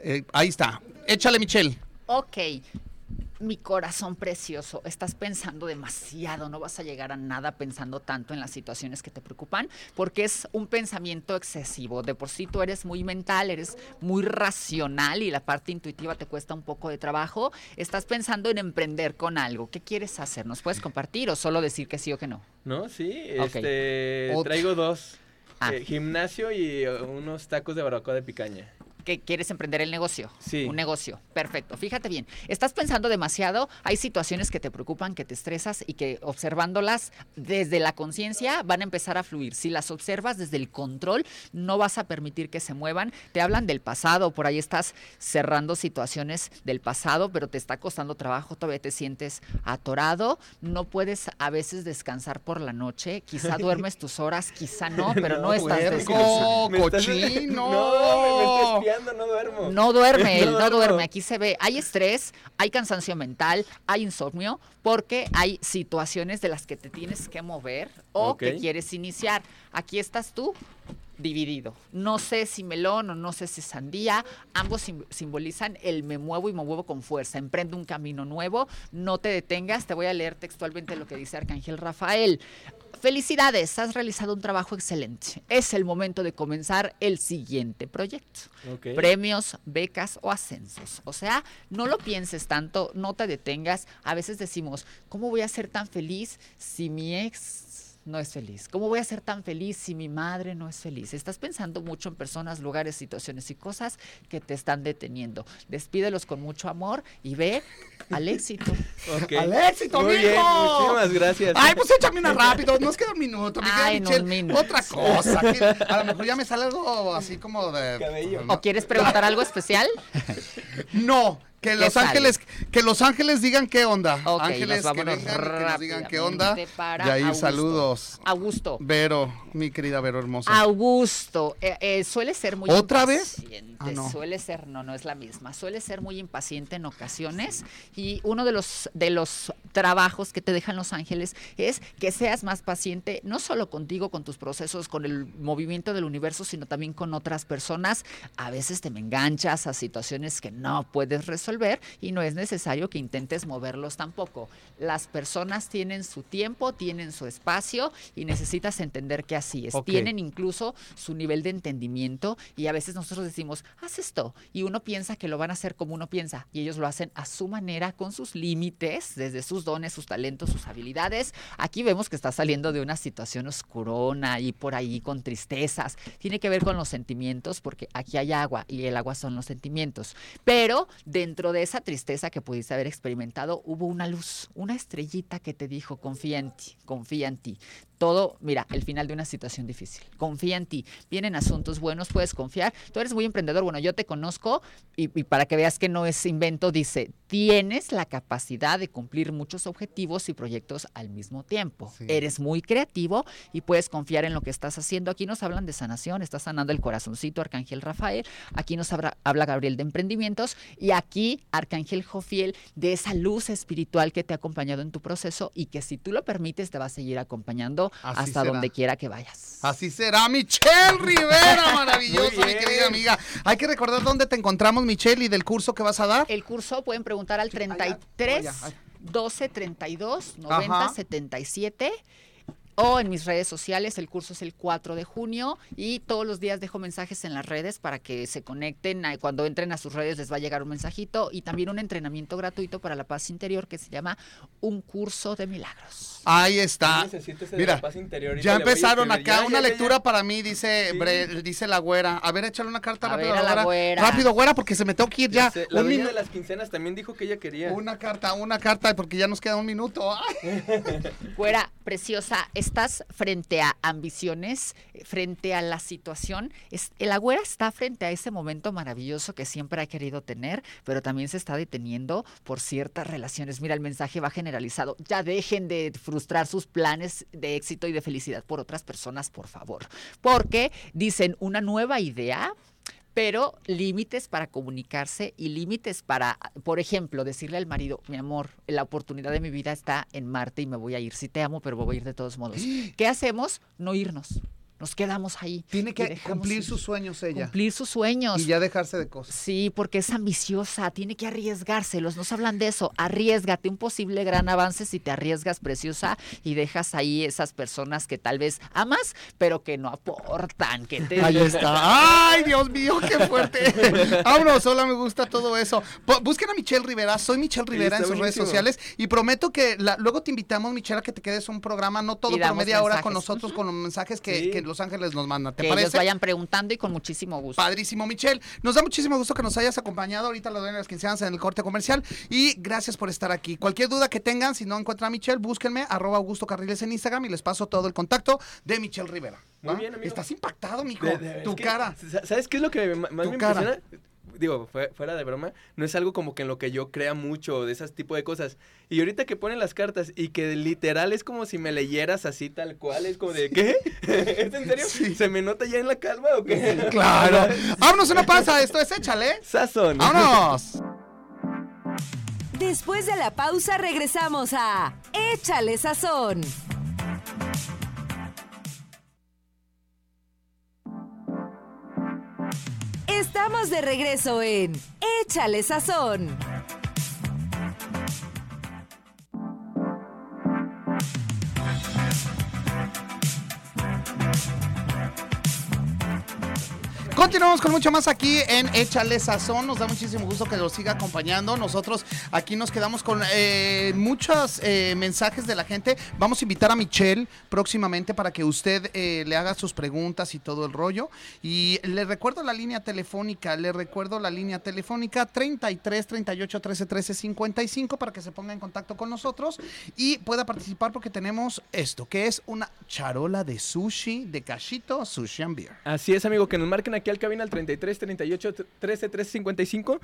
Eh, ahí está. Échale, Michelle. Ok. Mi corazón precioso, estás pensando demasiado, no vas a llegar a nada pensando tanto en las situaciones que te preocupan, porque es un pensamiento excesivo. De por sí tú eres muy mental, eres muy racional y la parte intuitiva te cuesta un poco de trabajo. Estás pensando en emprender con algo. ¿Qué quieres hacer? ¿Nos puedes compartir o solo decir que sí o que no? ¿No? Sí, Ok. este, traigo dos. Ah. Eh, gimnasio y eh, unos tacos de barbacoa de picaña. Que quieres emprender el negocio. Sí. Un negocio. Perfecto. Fíjate bien. Estás pensando demasiado. Hay situaciones que te preocupan, que te estresas y que observándolas desde la conciencia van a empezar a fluir. Si las observas desde el control, no vas a permitir que se muevan. Te hablan del pasado. Por ahí estás cerrando situaciones del pasado, pero te está costando trabajo. Todavía te sientes atorado. No puedes a veces descansar por la noche. Quizá duermes tus horas, quizá no, pero no, No, estás descansando. Me estás- cochino. No, me estás no duermo. No duerme él, no duermo. duerme. Aquí se ve, hay estrés, hay cansancio mental, hay insomnio, porque hay situaciones de las que te tienes que mover o que quieres iniciar. Aquí estás tú dividido. No sé si melón o no sé si sandía, ambos sim- simbolizan el me muevo y me muevo con fuerza, emprendo un camino nuevo, no te detengas, te voy a leer textualmente lo que dice Arcángel Rafael. Felicidades, has realizado un trabajo excelente. Es el momento de comenzar el siguiente proyecto premios, becas o ascensos. O sea, no lo pienses tanto, no te detengas. A veces decimos, ¿cómo voy a ser tan feliz si mi ex no es feliz? ¿Cómo voy a ser tan feliz si mi madre no es feliz? Estás pensando mucho en personas, lugares, situaciones y cosas que te están deteniendo. Despídelos con mucho amor y ve al éxito. ¡Al éxito, Muy bien, mijo! muchísimas gracias. Ay, pues échame una rápido, nos queda un minuto, mi Ay, un minuto. Otra cosa, que a lo mejor ya me sale algo así como de... Cabello. ¿O quieres preguntar algo especial? No, que Los? Ángeles, que Los Ángeles digan qué onda. Ángeles que vengan que nos digan qué onda. Y ahí Augusto. saludos. Augusto. Vero, mi querida Vero hermosa. Augusto, eh, eh, suele ser muy ¿Otra vez? Ah, no. Suele ser, no, no es la misma. Suele ser muy impaciente en ocasiones y uno de los de los trabajos que te dejan los ángeles es que seas más paciente, no solo contigo, con tus procesos, con el movimiento del universo, sino también con otras personas. A veces te me enganchas a situaciones que no puedes resolver y no es necesario que intentes moverlos tampoco. Las personas tienen su tiempo, tienen su espacio y necesitas entender que así es. Tienen incluso su nivel de entendimiento y a veces nosotros decimos, haz esto y uno piensa que lo van a hacer como uno piensa y ellos lo hacen a su manera, con sus límites, desde sus dones, sus talentos, sus habilidades. Aquí vemos que está saliendo de una situación oscurona y por ahí con tristezas. Tiene que ver con los sentimientos porque aquí hay agua y el agua son los sentimientos. Pero dentro de esa tristeza que pudiste haber experimentado hubo una luz, una estrellita que te dijo, confía en ti, confía en ti todo, mira, el final de una situación difícil. Confía en ti. Vienen asuntos buenos, puedes confiar. Tú eres muy emprendedor. Bueno, yo te conozco y, y para que veas que no es invento, dice, tienes la capacidad de cumplir muchos objetivos y proyectos al mismo tiempo. Sí. Eres muy creativo y puedes confiar en lo que estás haciendo. Aquí nos hablan de sanación, estás sanando el corazoncito, Arcángel Rafael. Aquí nos habla, habla Gabriel de emprendimientos y aquí Arcángel Jofiel de esa luz espiritual que te ha acompañado en tu proceso y que si tú lo permites te va a seguir acompañando Así hasta será. donde quiera que vayas. Así será, Michelle Rivera, maravillosa, Muy mi querida amiga. Hay que recordar dónde te encontramos, Michelle, y del curso que vas a dar. El curso pueden preguntar al Sí, allá, 33 allá, allá. 12 32 90 Ajá. 77 o en mis redes sociales. El curso es el 4 de junio y todos los días dejo mensajes en las redes para que se conecten. Cuando entren a sus redes les va a llegar un mensajito y también un entrenamiento gratuito para la paz interior que se llama Un Curso de Milagros. Ahí está. Mira, la paz interior, ahorita ya empezaron acá Ya, una ya, lectura ya. para mí, dice Sí. Bre- dice la güera. A ver, échale una carta A rápido ver, a la güera. Rápido, güera, porque se me tengo que ir ya. Sé, La Un de las quincenas también dijo que ella quería. Una carta, una carta, porque ya nos queda un minuto. Fuera, preciosa, estás frente a ambiciones, eh, frente a la situación. El agüera está frente a ese momento maravilloso que siempre ha querido tener, pero también se está deteniendo por ciertas relaciones. Mira, el mensaje va generalizado. Ya dejen de frustrar sus planes de éxito y de felicidad por otras personas, por favor. Porque dicen una nueva idea pero límites para comunicarse y límites para, por ejemplo, decirle al marido, mi amor, la oportunidad de mi vida está en Marte y me voy a ir. Sí te amo, pero me voy a ir de todos modos. ¿Qué hacemos? No irnos. Nos quedamos ahí. Tiene que cumplir ir. sus sueños ella. Cumplir sus sueños. Y ya dejarse de cosas. Sí, porque es ambiciosa, tiene que arriesgarse. Los nos hablan de eso. Arriesgate un posible gran avance si te arriesgas, preciosa, y dejas ahí esas personas que tal vez amas, pero que no aportan, que te Ahí está. ¡Ay, Dios mío, qué fuerte! Vámonos, hola, me gusta todo eso. Busquen a Michelle Rivera, soy Michelle Rivera en sus redes sociales y prometo que la- luego te invitamos, Michelle, a que te quedes un programa, no todo por media hora con nosotros, con los mensajes que, Sí. que Los Ángeles nos mandan. ¿Te que ellos parece? vayan preguntando y con muchísimo gusto. Padrísimo, Michelle. Nos da muchísimo gusto que nos hayas acompañado. Ahorita lo doy en las quinceañeras en el corte comercial. Y gracias por estar aquí. Cualquier duda que tengan, si no encuentran a Michelle, búsquenme, arroba Augusto Carriles en Instagram y les paso todo el contacto de Michelle Rivera. Muy bien, amigo. Estás impactado, mijo. De- de- tu que, cara. sa- ¿Sabes qué es lo que más Tu me cara. impresiona? Digo, fue- fuera de broma, no es algo como que en lo que yo crea mucho de esas tipo de cosas. Y ahorita que ponen las cartas y que literal es como si me leyeras así tal cual, es como de ¿qué? ¿Es en serio? Sí. ¿Se me nota ya en la calma o qué? Claro. Vámonos una pausa. Esto es Échale. Sazón. ¡Vámonos! Después de la pausa regresamos a Échale Sazón. Estamos de regreso en Échale Sazón. Continuamos con mucho más aquí en Échale Sazón. Nos da muchísimo gusto que nos siga acompañando. Nosotros aquí nos quedamos con eh, muchos eh, mensajes de la gente. Vamos a invitar a Michelle próximamente para que usted eh, le haga sus preguntas y todo el rollo. Y le recuerdo la línea telefónica. Le recuerdo la línea telefónica 33 38 13 13 55 para que se ponga en contacto con nosotros y pueda participar porque tenemos esto, que es una charola de sushi de Cachito Sushi and Beer. Así es, amigo, que nos marquen aquí al cabina al 33 38 13 13 55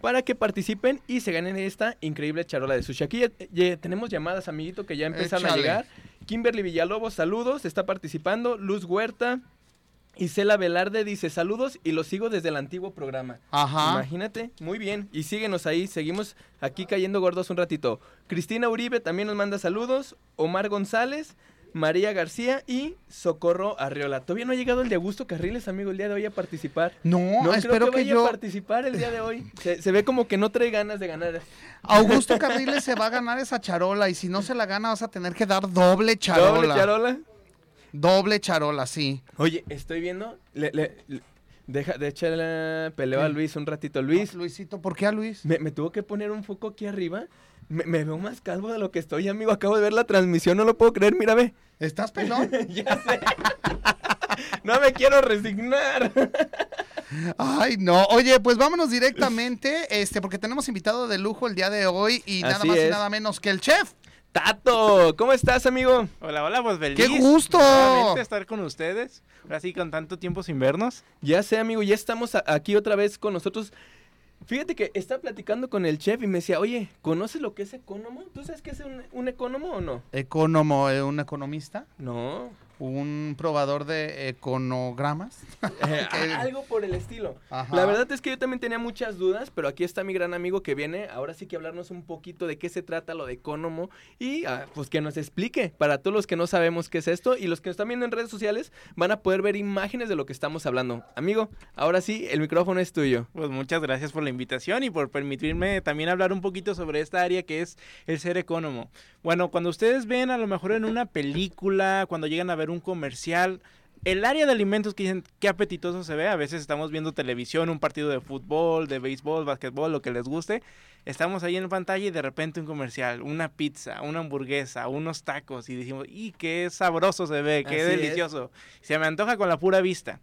para que participen y se ganen esta increíble charola de sushi. Aquí ya, ya tenemos llamadas, amiguito, que ya empiezan a Échale. llegar. Kimberly Villalobos, saludos, está participando. Luz Huerta. Isela Velarde dice saludos y los sigo desde el antiguo programa. Ajá. Imagínate, muy bien. Y síguenos ahí, seguimos aquí cayendo gordos un ratito. Cristina Uribe también nos manda saludos. Omar González, María García y Socorro Arriola. Todavía no ha llegado el de Augusto Carriles, amigo, el día de hoy a participar. No, No espero creo que, que, vaya yo. a participar el día de hoy. Se, se ve como que no trae ganas de ganar. Augusto Carriles se va a ganar esa charola y si no se la gana vas a tener que dar doble charola. Doble charola. Doble charola, sí. Oye, estoy viendo. Le, le- le- deja de echarle peleo a. Luis un ratito. Luis, Luisito, ¿por qué a Luis? me, me tuvo que poner un foco aquí arriba. Me, me veo más calvo de lo que estoy, amigo. Acabo de ver la transmisión, no lo puedo creer. Mira, ve. ¿Estás pelón? ya sé. no me quiero resignar. Ay, no. Oye, pues vámonos directamente, este, porque tenemos invitado de lujo el día de hoy y nada Así más y nada menos que el chef. Tato, ¿cómo estás, amigo? Hola, hola, pues feliz. ¡Qué gusto! nuevamente estar con ustedes. Ahora sí, con tanto tiempo sin vernos. Ya sé, amigo, ya estamos aquí otra vez con nosotros. Fíjate que estaba platicando con el chef y me decía, oye, ¿conoces lo que es ecónomo? ¿Tú sabes qué es un, un ecónomo o no? Economo, eh, un economista, No. Un probador de econogramas. Eh, Que- algo por el estilo. Ajá. La verdad es que yo también tenía muchas dudas, pero aquí está mi gran amigo que viene ahora sí que hablarnos un poquito de qué se trata lo de Economo y ah, pues que nos explique para todos los que no sabemos qué es esto y los que nos están viendo en redes sociales van a poder ver imágenes de lo que estamos hablando. Amigo, ahora sí, el micrófono es tuyo. Pues muchas gracias por la invitación y por permitirme también hablar un poquito sobre esta área que es el ser ecónomo. Bueno, cuando ustedes ven a lo mejor en una película, cuando llegan a ver un comercial, el área de alimentos que dicen qué apetitoso se ve, a veces estamos viendo televisión, un partido de fútbol, de béisbol, básquetbol, lo que les guste. Estamos ahí en pantalla y de repente un comercial, una pizza, una hamburguesa, unos tacos y decimos, ¡y qué sabroso se ve, qué Así es. delicioso! Se me antoja con la pura vista.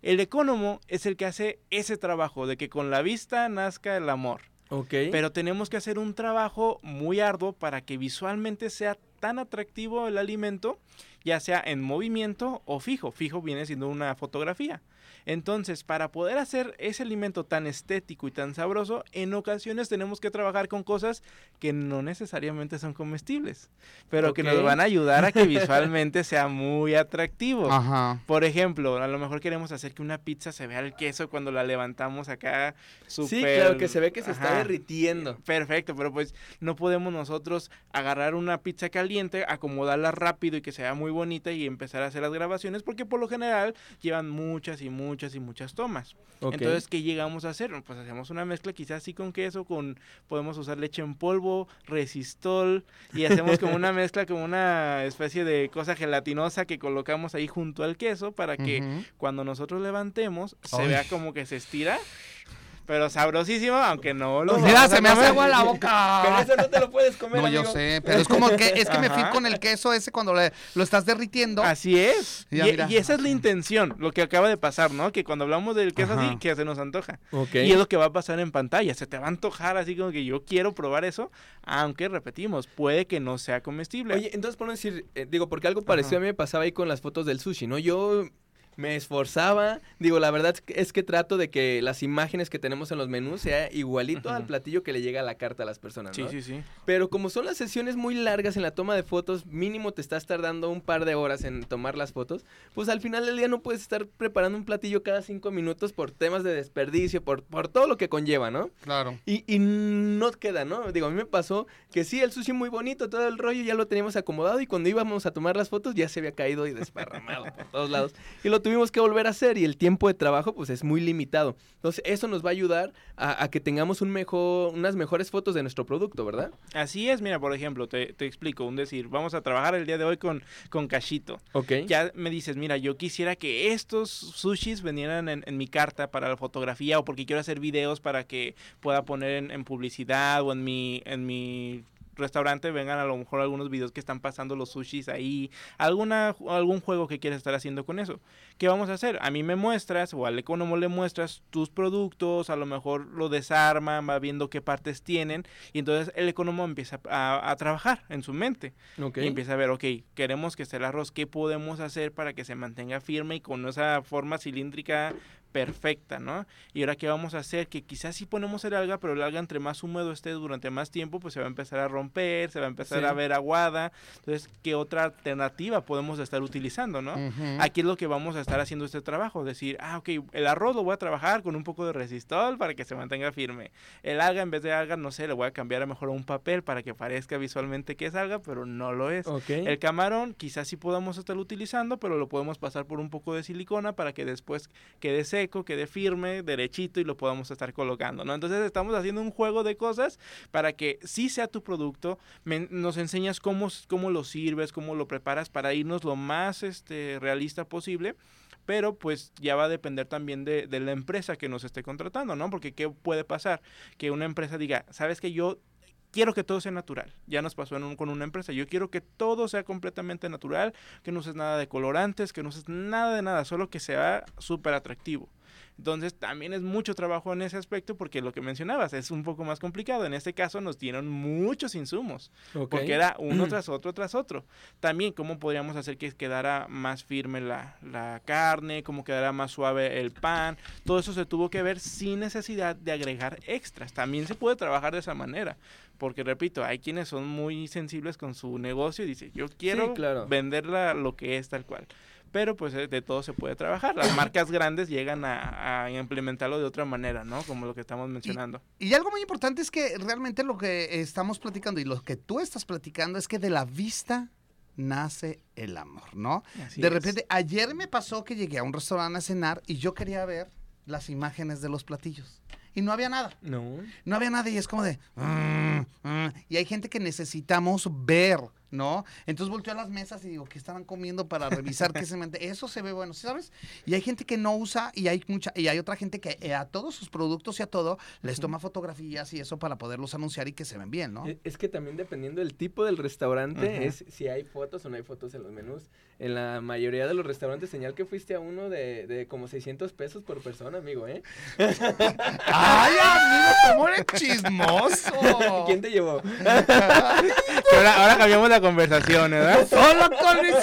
El ecónomo es el que hace ese trabajo de que con la vista nazca el amor. Ok. Pero tenemos que hacer un trabajo muy arduo para que visualmente sea tan atractivo el alimento, ya sea en movimiento o fijo. Fijo viene siendo una fotografía. Entonces, para poder hacer ese alimento tan estético y tan sabroso, en ocasiones tenemos que trabajar con cosas que no necesariamente son comestibles, pero que nos van a ayudar a que visualmente sea muy atractivo. Ajá. Por ejemplo, a lo mejor queremos hacer que una pizza se vea el queso cuando la levantamos acá. sí, súper- claro, que se ve que se está derritiendo. Perfecto, pero pues no podemos nosotros agarrar una pizza caliente, acomodarla rápido y que sea muy bonita y empezar a hacer las grabaciones porque por lo general llevan muchas y muchas y muchas tomas. Entonces, ¿qué llegamos a hacer? Pues hacemos una mezcla quizás así con queso, con podemos usar leche en polvo, resistol y hacemos como una mezcla, como una especie de cosa gelatinosa que colocamos ahí junto al queso para que cuando nosotros levantemos se vea como que se estira. Pero sabrosísimo, aunque no lo Mira, se me hace agua la Pero boca. eso no te lo puedes comer, No, yo amigo. sé, pero es como que es que me fui con el queso ese cuando le- lo estás derritiendo. Así es. Y, esa es la intención, lo que acaba de pasar, ¿no? Que cuando hablamos del queso Ajá. así, que se nos antoja. Ok. Y es lo que va a pasar en pantalla. Se te va a antojar así como que yo quiero probar eso, aunque repetimos, puede que no sea comestible. Oye, entonces por no decir, eh, digo, porque algo parecido a mí me pasaba ahí con las fotos del sushi, ¿no? Yo me esforzaba, digo, la verdad es que, trato de que las imágenes que tenemos en los menús sea igualito al platillo que le llega a la carta a las personas, sí, ¿no? sí, sí. Pero como son las sesiones muy largas en la toma de fotos, mínimo te estás tardando un par de horas en tomar las fotos, pues al final del día no puedes estar preparando un platillo cada cinco minutos por temas de desperdicio, por, por todo lo que conlleva, ¿no? Claro. Y, y no queda, ¿no? Digo, a mí me pasó que sí, el sushi muy bonito, todo el rollo ya lo teníamos acomodado y cuando íbamos a tomar las fotos ya se había caído y desparramado por todos lados. Y lo tuvimos que volver a hacer y el tiempo de trabajo pues es muy limitado. Entonces eso nos va a ayudar a, a que tengamos un mejor, unas mejores fotos de nuestro producto, ¿verdad? Así es, mira, por ejemplo, te, te explico, un decir, vamos a trabajar el día de hoy con, con Cachito. Ok. Ya me dices, mira, yo quisiera que estos sushis vinieran en, en mi carta para la fotografía o porque quiero hacer videos para que pueda poner en, en publicidad o en mi, en mi restaurante vengan a lo mejor algunos videos que están pasando los sushis ahí, alguna, algún juego que quieras estar haciendo con eso. ¿Qué vamos a hacer? A mí me muestras o al economo le muestras tus productos, a lo mejor lo desarma, va viendo qué partes tienen y entonces el economo empieza a, a trabajar en su mente. Ok. Y empieza a ver, ok, queremos que esté el arroz, ¿qué podemos hacer para que se mantenga firme y con esa forma cilíndrica perfecta, ¿no? Y ahora qué vamos a hacer, que quizás sí ponemos el alga, pero el alga entre más húmedo esté durante más tiempo, pues se va a empezar a romper, se va a empezar Sí. a ver aguada. Entonces, ¿qué otra alternativa podemos estar utilizando, no? Aquí es lo que vamos a estar haciendo este trabajo, decir, ah, ok, el arroz lo voy a trabajar con un poco de resistol para que se mantenga firme. El alga, en vez de alga, no sé, le voy a cambiar a mejor a un papel para que parezca visualmente que es alga, pero no lo es. Ok. El camarón quizás sí podamos estar utilizando, pero lo podemos pasar por un poco de silicona para que después quede seco, quede firme, derechito y lo podamos estar colocando, ¿no? Entonces estamos haciendo un juego de cosas para que sí sea tu producto, nos enseñas cómo, cómo lo sirves, cómo lo preparas para irnos lo más este, realista posible. Pero pues ya va a depender también de, de la empresa que nos esté contratando, ¿no? Porque ¿qué puede pasar? Que una empresa diga, sabes que yo quiero que todo sea natural. Ya nos pasó en un- con una empresa. Yo quiero que todo sea completamente natural, que no uses nada de colorantes, que no uses nada de nada, solo que sea súper atractivo. Entonces también es mucho trabajo en ese aspecto porque lo que mencionabas es un poco más complicado. En este caso nos dieron muchos insumos porque era uno tras otro tras otro. También cómo podríamos hacer que quedara más firme la, la carne, cómo quedara más suave el pan. Todo eso se tuvo que ver sin necesidad de agregar extras. También se puede trabajar de esa manera. Porque repito, hay quienes son muy sensibles con su negocio y dicen, yo quiero claro. venderla lo que es tal cual. Pero pues eh, de todo se puede trabajar. Las marcas grandes llegan a, a implementarlo de otra manera, ¿no? Como lo que estamos mencionando. Y algo muy importante es que realmente lo que estamos platicando y lo que tú estás platicando es que de la vista nace el amor, ¿no? Así de es. repente, ayer me pasó que llegué a un restaurante a cenar y yo quería ver las imágenes de los platillos. Y no había nada. No. No había nada y es como de... "Mm, mm". Y hay gente que necesitamos ver, ¿no? Entonces volteo a las mesas y digo, ¿qué estaban comiendo para revisar qué se mete? Eso se ve bueno, ¿sí ¿sabes? Y hay gente que no usa y hay mucha y hay otra gente que eh, a todos sus productos y a todo les toma fotografías y eso para poderlos anunciar y que se ven bien, ¿no? E- Es que también dependiendo del tipo del restaurante, es si hay fotos o no hay fotos en los menús. En la mayoría de los restaurantes, señal que fuiste a uno de, de como 600 pesos por persona, amigo, ¿eh? ¡Ay, amigo, cómo eres chismoso! ¿Quién te llevó? Que ahora, ahora cambiamos la conversación, ¿verdad? Solo con mis...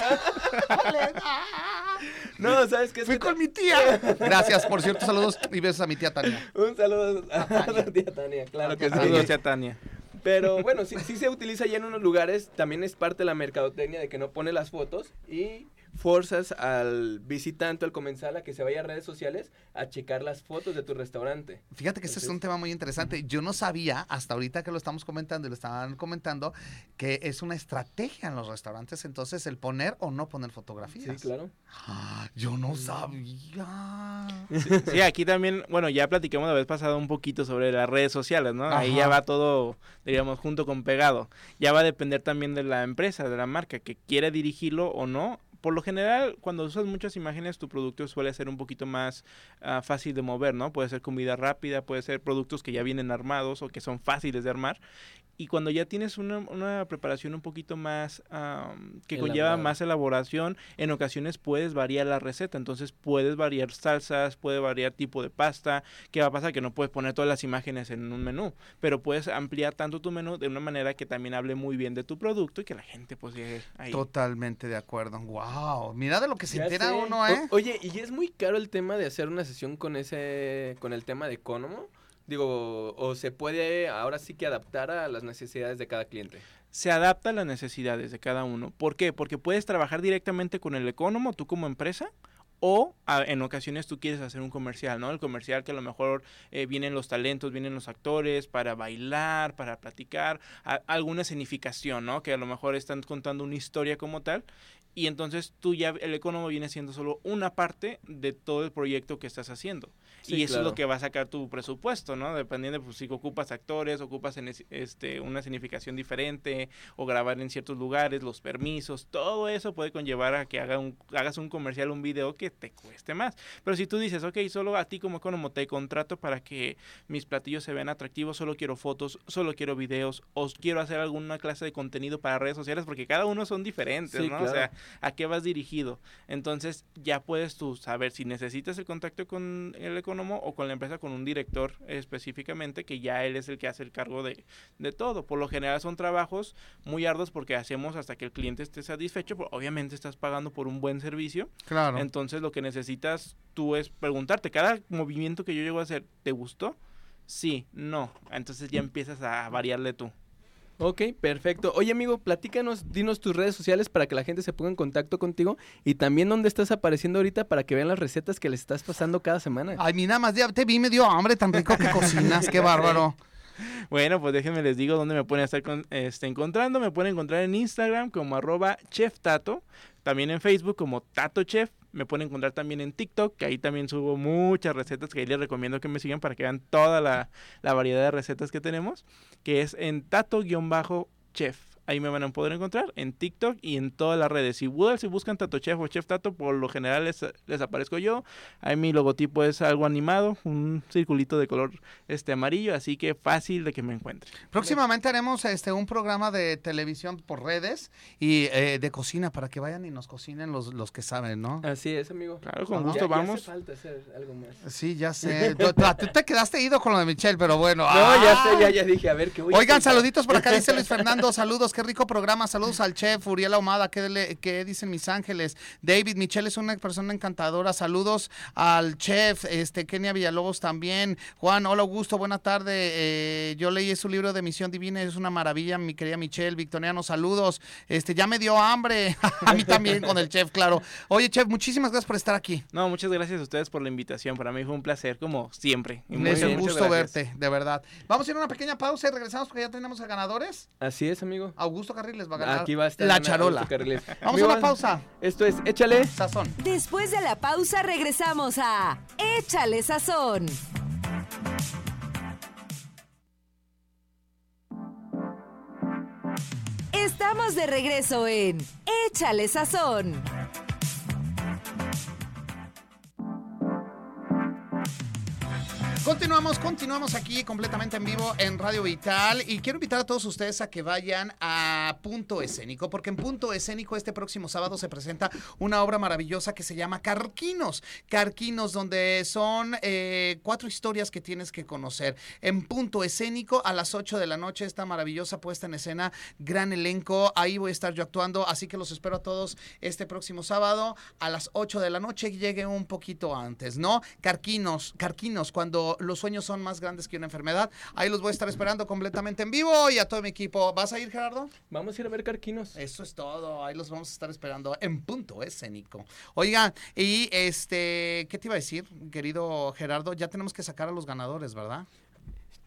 No, ¿sabes qué? Es Fui con mi tía. Gracias, por cierto, saludos y besos a mi tía Tania. Un saludo a la tía Tania, claro que sí. Saludos, tía Tania. Pero bueno, sí, sí se utiliza ya en unos lugares, también es parte de la mercadotecnia de que no pone las fotos y forzas al visitante, al comensal, a que se vaya a redes sociales a checar las fotos de tu restaurante. Fíjate que este es un tema muy interesante. Yo no sabía, hasta ahorita que lo estamos comentando y lo estaban comentando, que es una estrategia en los restaurantes, entonces el poner o no poner fotografías. Sí, claro. Ah, yo no sabía. Sí, aquí también, bueno, ya platicamos la vez pasada un poquito sobre las redes sociales, ¿no? Ahí ya va todo, diríamos, junto con pegado. Ya va a depender también de la empresa, de la marca, que quiere dirigirlo o no. Por lo general, cuando usas muchas imágenes, tu producto suele ser un poquito más ah, fácil de mover, ¿no? Puede ser comida rápida, puede ser productos que ya vienen armados o que son fáciles de armar. Y cuando ya tienes una, una preparación un poquito más am, que conlleva más elaboración, en ocasiones puedes variar la receta. Entonces puedes variar salsas, puede variar tipo de pasta. ¿Qué va a pasar? Que no puedes poner todas las imágenes en un menú, pero puedes ampliar tanto tu menú de una manera que también hable muy bien de tu producto y que la gente pues llegue ahí. Totalmente de acuerdo. Wow. Mira de lo que se Ya entera sé. uno, O- ¿eh? oye, ¿y es muy caro el tema de hacer una sesión con ese, con el tema de Economo? Digo, o se puede ahora sí que adaptar a las necesidades de cada cliente. se adapta a las necesidades de cada uno. ¿Por qué? Porque puedes trabajar directamente con el economo, tú como empresa, o a- en ocasiones tú quieres hacer un comercial, ¿no? El comercial que a lo mejor eh, vienen los talentos, vienen los actores para bailar, para platicar, a- alguna significación, ¿no? Que a lo mejor están contando una historia como tal. Y entonces tú ya, el economo viene siendo solo una parte de todo el proyecto que estás haciendo. Sí, y eso es lo que va a sacar tu presupuesto, ¿no? Dependiendo, pues si ocupas actores, ocupas en es- este, una significación diferente, o grabar en ciertos lugares, los permisos, todo eso puede conllevar a que haga un, hagas un comercial, un video que te cueste más. Pero si tú dices, ok, solo a ti como economo te contrato para que mis platillos se vean atractivos, solo quiero fotos, solo quiero videos, o quiero hacer alguna clase de contenido para redes sociales, porque cada uno son diferentes, Sí, ¿no? O sea, a qué vas dirigido. Entonces ya puedes tú saber si necesitas el contacto con el economo o con la empresa, con un director específicamente, que ya él es el que hace el cargo de, de todo. Por lo general son trabajos muy arduos porque hacemos hasta que el cliente esté satisfecho, pero obviamente estás pagando por un buen servicio. Claro. Entonces lo que necesitas tú es preguntarte, cada movimiento que yo llego a hacer, ¿te gustó? Sí, no. Entonces ya empiezas a variarle tú. Ok, perfecto. Oye, amigo, platícanos, dinos tus redes sociales para que la gente se ponga en contacto contigo y también dónde estás apareciendo ahorita para que vean las recetas que les estás pasando cada semana. Ay, mi nada más, ya te vi, me dio hambre, tan rico que cocinas, qué bárbaro. Bueno, pues déjenme les digo dónde me pueden estar con- este, encontrando. Me pueden encontrar en Instagram como arroba cheftato, también en Facebook como Tato Chef. Me pueden encontrar también en TikTok, que ahí también subo muchas recetas que ahí les recomiendo que me sigan para que vean toda la, la variedad de recetas que tenemos, que es en tato-chef. Ahí me van a poder encontrar en TikTok y en todas las redes. Si, si buscan Tato Chef o Chef Tato, por lo general les, les aparezco yo. Ahí mi logotipo es algo animado, un circulito de color este amarillo, así que fácil de que me encuentren. Próximamente haremos este un programa de televisión por redes y eh, de cocina para que vayan y nos cocinen los, los que saben, ¿no? Así es, amigo. Claro, con gusto Ya- ya vamos. hace falta hacer algo más. Sí, ya sé. Tú, te quedaste ido con lo de Michelle, pero bueno. No, ya sé, ya, ya dije, a ver qué voy Oigan, saluditos por acá, dice Luis Fernando, saludos, qué rico programa, saludos al chef Uriel Ahumada, ¿qué, le- qué dicen mis ángeles? David Michelle es una persona encantadora, saludos al chef, este Kenia Villalobos también, Juan, hola Augusto, buena tarde, eh, yo leí su libro de Misión Divina, es una maravilla, mi querida Michelle, Victoriano, saludos, este ya me dio hambre, a mí también con el chef, claro. Oye, chef, muchísimas gracias por estar aquí. No, muchas gracias a ustedes por la invitación. Para mí fue un placer, como siempre. Y Es un gusto verte, de verdad. Vamos a ir a una pequeña pausa y regresamos porque ya tenemos a ganadores. Así es, amigo. Augusto Carriles va a ganar Aquí va a estar la charola. Carriles. Vamos a una pausa. Esto es Échale. Sazón. Después de la pausa regresamos a Échale Sazón. Estamos de regreso en Échale Sazón. Continuamos, continuamos aquí completamente en vivo en Radio Vital y quiero invitar a todos ustedes a que vayan a Punto Escénico, porque en Punto Escénico este próximo sábado se presenta una obra maravillosa que se llama Carquinos. Carquinos, donde son eh, cuatro historias que tienes que conocer. En Punto Escénico a las 8 de la noche, esta maravillosa puesta en escena, gran elenco, ahí voy a estar yo actuando, así que los espero a todos este próximo sábado a las 8 de la noche, llegue un poquito antes, ¿no? Carquinos, Carquinos, cuando los sueños son más grandes que una enfermedad. Ahí los voy a estar esperando completamente en vivo y a todo mi equipo. ¿Vas a ir, Gerardo? Vamos a ir a ver Carquinos. Eso es todo, ahí los vamos a estar esperando en punto escénico. Oigan, y este, ¿qué te iba a decir, querido Gerardo? Ya tenemos que sacar a los ganadores, ¿verdad?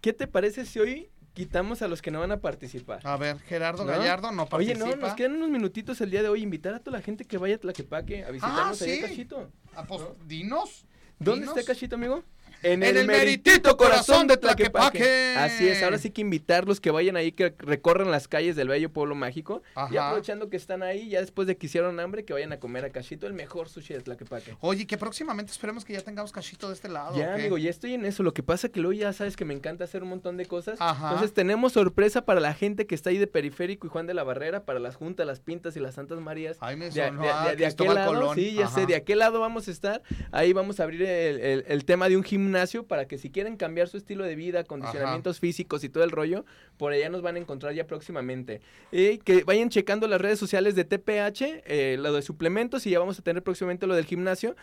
¿Qué te parece si hoy quitamos a los que no van a participar? A ver, Gerardo ¿No? Gallardo no Oye, participa. no, nos quedan unos minutitos el día de hoy. Invitar a toda la gente que vaya a Tlaquepaque a visitarnos Ah, allá sí. en Cachito. Ah, pues, dinos. ¿Dónde dinos. está Cachito, amigo? En el meritito corazón de Tlaquepaque. Así es, ahora sí que invitarlos que vayan ahí, que recorran las calles del bello pueblo mágico. Y aprovechando que están ahí, ya después de que hicieron hambre, que vayan a comer a Cachito, el mejor sushi de Tlaquepaque. Oye, que próximamente esperemos que ya tengamos cachito de este lado. Ya, amigo, ya estoy en eso. Lo que pasa que luego ya sabes que me encanta hacer un montón de cosas. Ajá. Entonces tenemos sorpresa para la gente que está ahí de Periférico y Juan de la Barrera, para las Juntas, las Pintas y las Santas Marías. Ay, me De, sonó de- de- de aquel lado, Colón. sí, ya sé, de aquel lado vamos a estar. Ahí vamos a abrir el, el- el tema de un gimnasio para que si quieren cambiar su estilo de vida, condicionamientos físicos y todo el rollo, por allá nos van a encontrar ya próximamente. Y que vayan checando las redes sociales de TPH, eh, lo de suplementos y ya vamos a tener próximamente lo del gimnasio.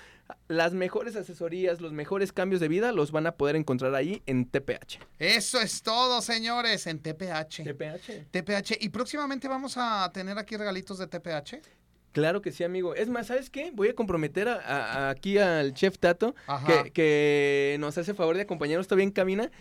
Las mejores asesorías, los mejores cambios de vida los van a poder encontrar ahí en TPH. Eso es todo, señores, en TPH. TPH. TPH. Y próximamente vamos a tener aquí regalitos de TPH. Claro que sí, amigo. Es más, ¿sabes qué? Voy a comprometer a- a- a- aquí al chef Tato, que, que nos hace favor de acompañarnos todavía en cabina.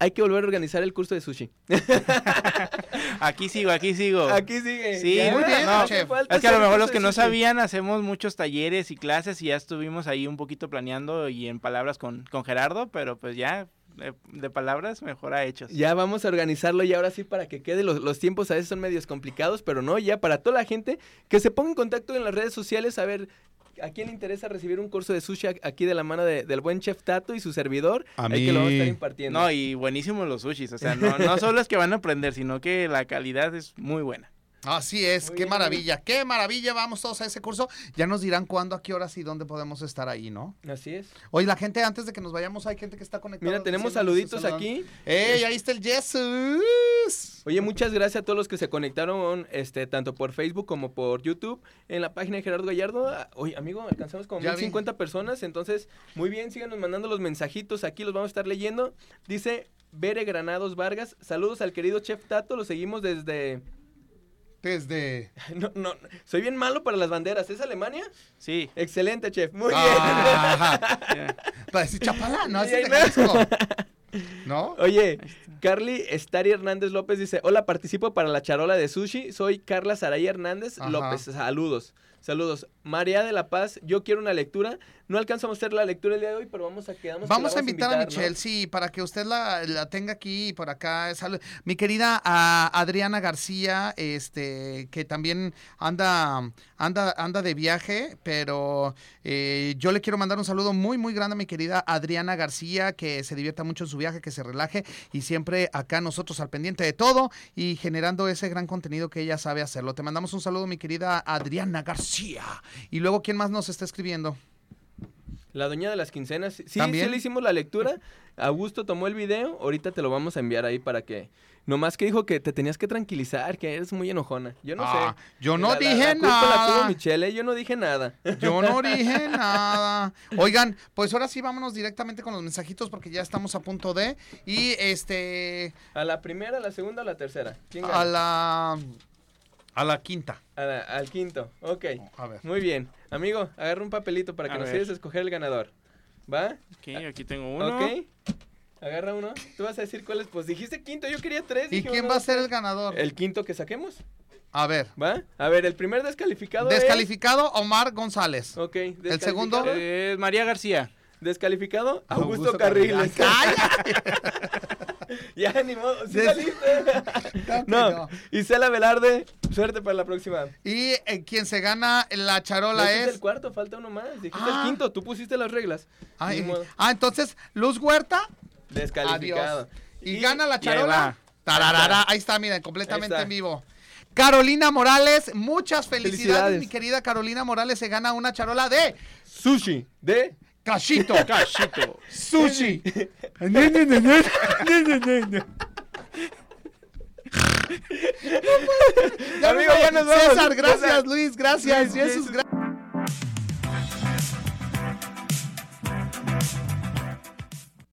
Hay que volver a organizar el curso de sushi. Aquí sigo, aquí sigo. Aquí sigue. Sí, Ya, muy bien, no, chef. Es que a lo mejor los que no sabían, hacemos muchos talleres y clases y ya estuvimos ahí un poquito planeando y en palabras con, con Gerardo, pero pues ya de, de palabras mejor a hechos. Ya vamos a organizarlo y ahora sí para que quede. Los, los tiempos a veces son medios complicados, pero no, ya para toda la gente que se ponga en contacto en las redes sociales a ver a quién le interesa recibir un curso de sushi aquí de la mano de- del buen chef Tato y su servidor. A ahí que lo vamos a estar mí. impartiendo. No, y buenísimos los sushis, o sea, no, no solo es que van a aprender, sino que la calidad es muy buena. Así es, Muy qué bien, maravilla, qué maravilla. Vamos todos a ese curso. Ya nos dirán cuándo, a qué horas y dónde podemos estar ahí, ¿no? Así es. Oye, la gente, antes de que nos vayamos, hay gente que está conectada. Mira, tenemos saluditos aquí. ¡Ey, ahí está el Jesús! Oye, muchas gracias a todos los que se conectaron, este, tanto por Facebook como por YouTube, en la página de Gerardo Gallardo. Oye, amigo, alcanzamos como Ya vi. 1050 personas, entonces, muy bien, síganos mandando los mensajitos, aquí los vamos a estar leyendo. Dice Bere Granados Vargas, saludos al querido Chef Tato, lo seguimos desde... Desde. No, no, soy bien malo para las banderas, ¿es Alemania? Sí. Excelente, Chef, muy Ah, ya. para decir Chapala, ¿no? Sí, Ese es de no. Bien. Oye, Carly Stari Hernández López dice, hola, participo para la charola de sushi, soy Carla Saray Hernández Ajá. López, saludos. Saludos. María de la Paz, yo quiero una lectura. No alcanzamos a hacer la lectura el día de hoy, pero vamos a quedarnos. que Vamos la a invitar a ¿no? Michelle, sí, para que usted la, la tenga aquí por acá. Salud. Mi querida Adriana García, este, que también anda, anda, anda de viaje, pero eh, yo le quiero mandar un saludo muy, muy grande a mi querida Adriana García, que se divierta mucho en su viaje, que se relaje y siempre acá nosotros al pendiente de todo y generando ese gran contenido que ella sabe hacerlo. Te mandamos un saludo, mi querida Adriana García. Y luego, ¿quién más nos está escribiendo? La doña de las quincenas. Sí, sí, ¿También? le hicimos la lectura. Augusto tomó el video. Ahorita te lo vamos a enviar ahí para que. Nomás que dijo que te tenías que tranquilizar, que eres muy enojona. Yo no Ah, sé. yo no La- dije la la tuvo nada. Michelle, ¿eh? yo no dije nada. Yo no dije nada. Oigan, pues ahora sí vámonos directamente con los mensajitos porque ya estamos a punto de. Y este. ¿A la primera, a la segunda o a la tercera? ¿Quién gana? A la. A la quinta. A la- al quinto. Ok. A ver. Muy bien. Amigo, agarra un papelito para que A nos ver. ayudes a escoger el ganador. ¿Va? Ok, aquí tengo uno. Ok. Agarra uno. Tú vas a decir cuál es. Pues dijiste quinto, yo quería tres. ¿Y dije quién uno, va a ser el ganador? El quinto que saquemos. A ver. ¿Va? A ver, el primer descalificado es... Descalificado Omar González. Ok. ¿El segundo? Eh, María García. Descalificado, Augusto, Augusto Carriles. Carriles. ya, ni modo. ¿Sí saliste? No. no. Isela Velarde, suerte para la próxima. Y eh, quien se gana la No, charola ese es es. el cuarto, falta uno más. Dijiste Ah. el quinto, tú pusiste las reglas. Ay, ah, entonces, Luz Huerta. Descalificado. Adiós. Y, gana la charola. Tararara, ahí está, miren, completamente está. en vivo. Carolina Morales, muchas felicidades, Felicidades. mi querida Carolina Morales. Se gana una charola de Sushi de... cachito. Cachito. Sushi. Amigo, ya nos vamos. César, gracias, Luis, gracias. Jesús. gracias.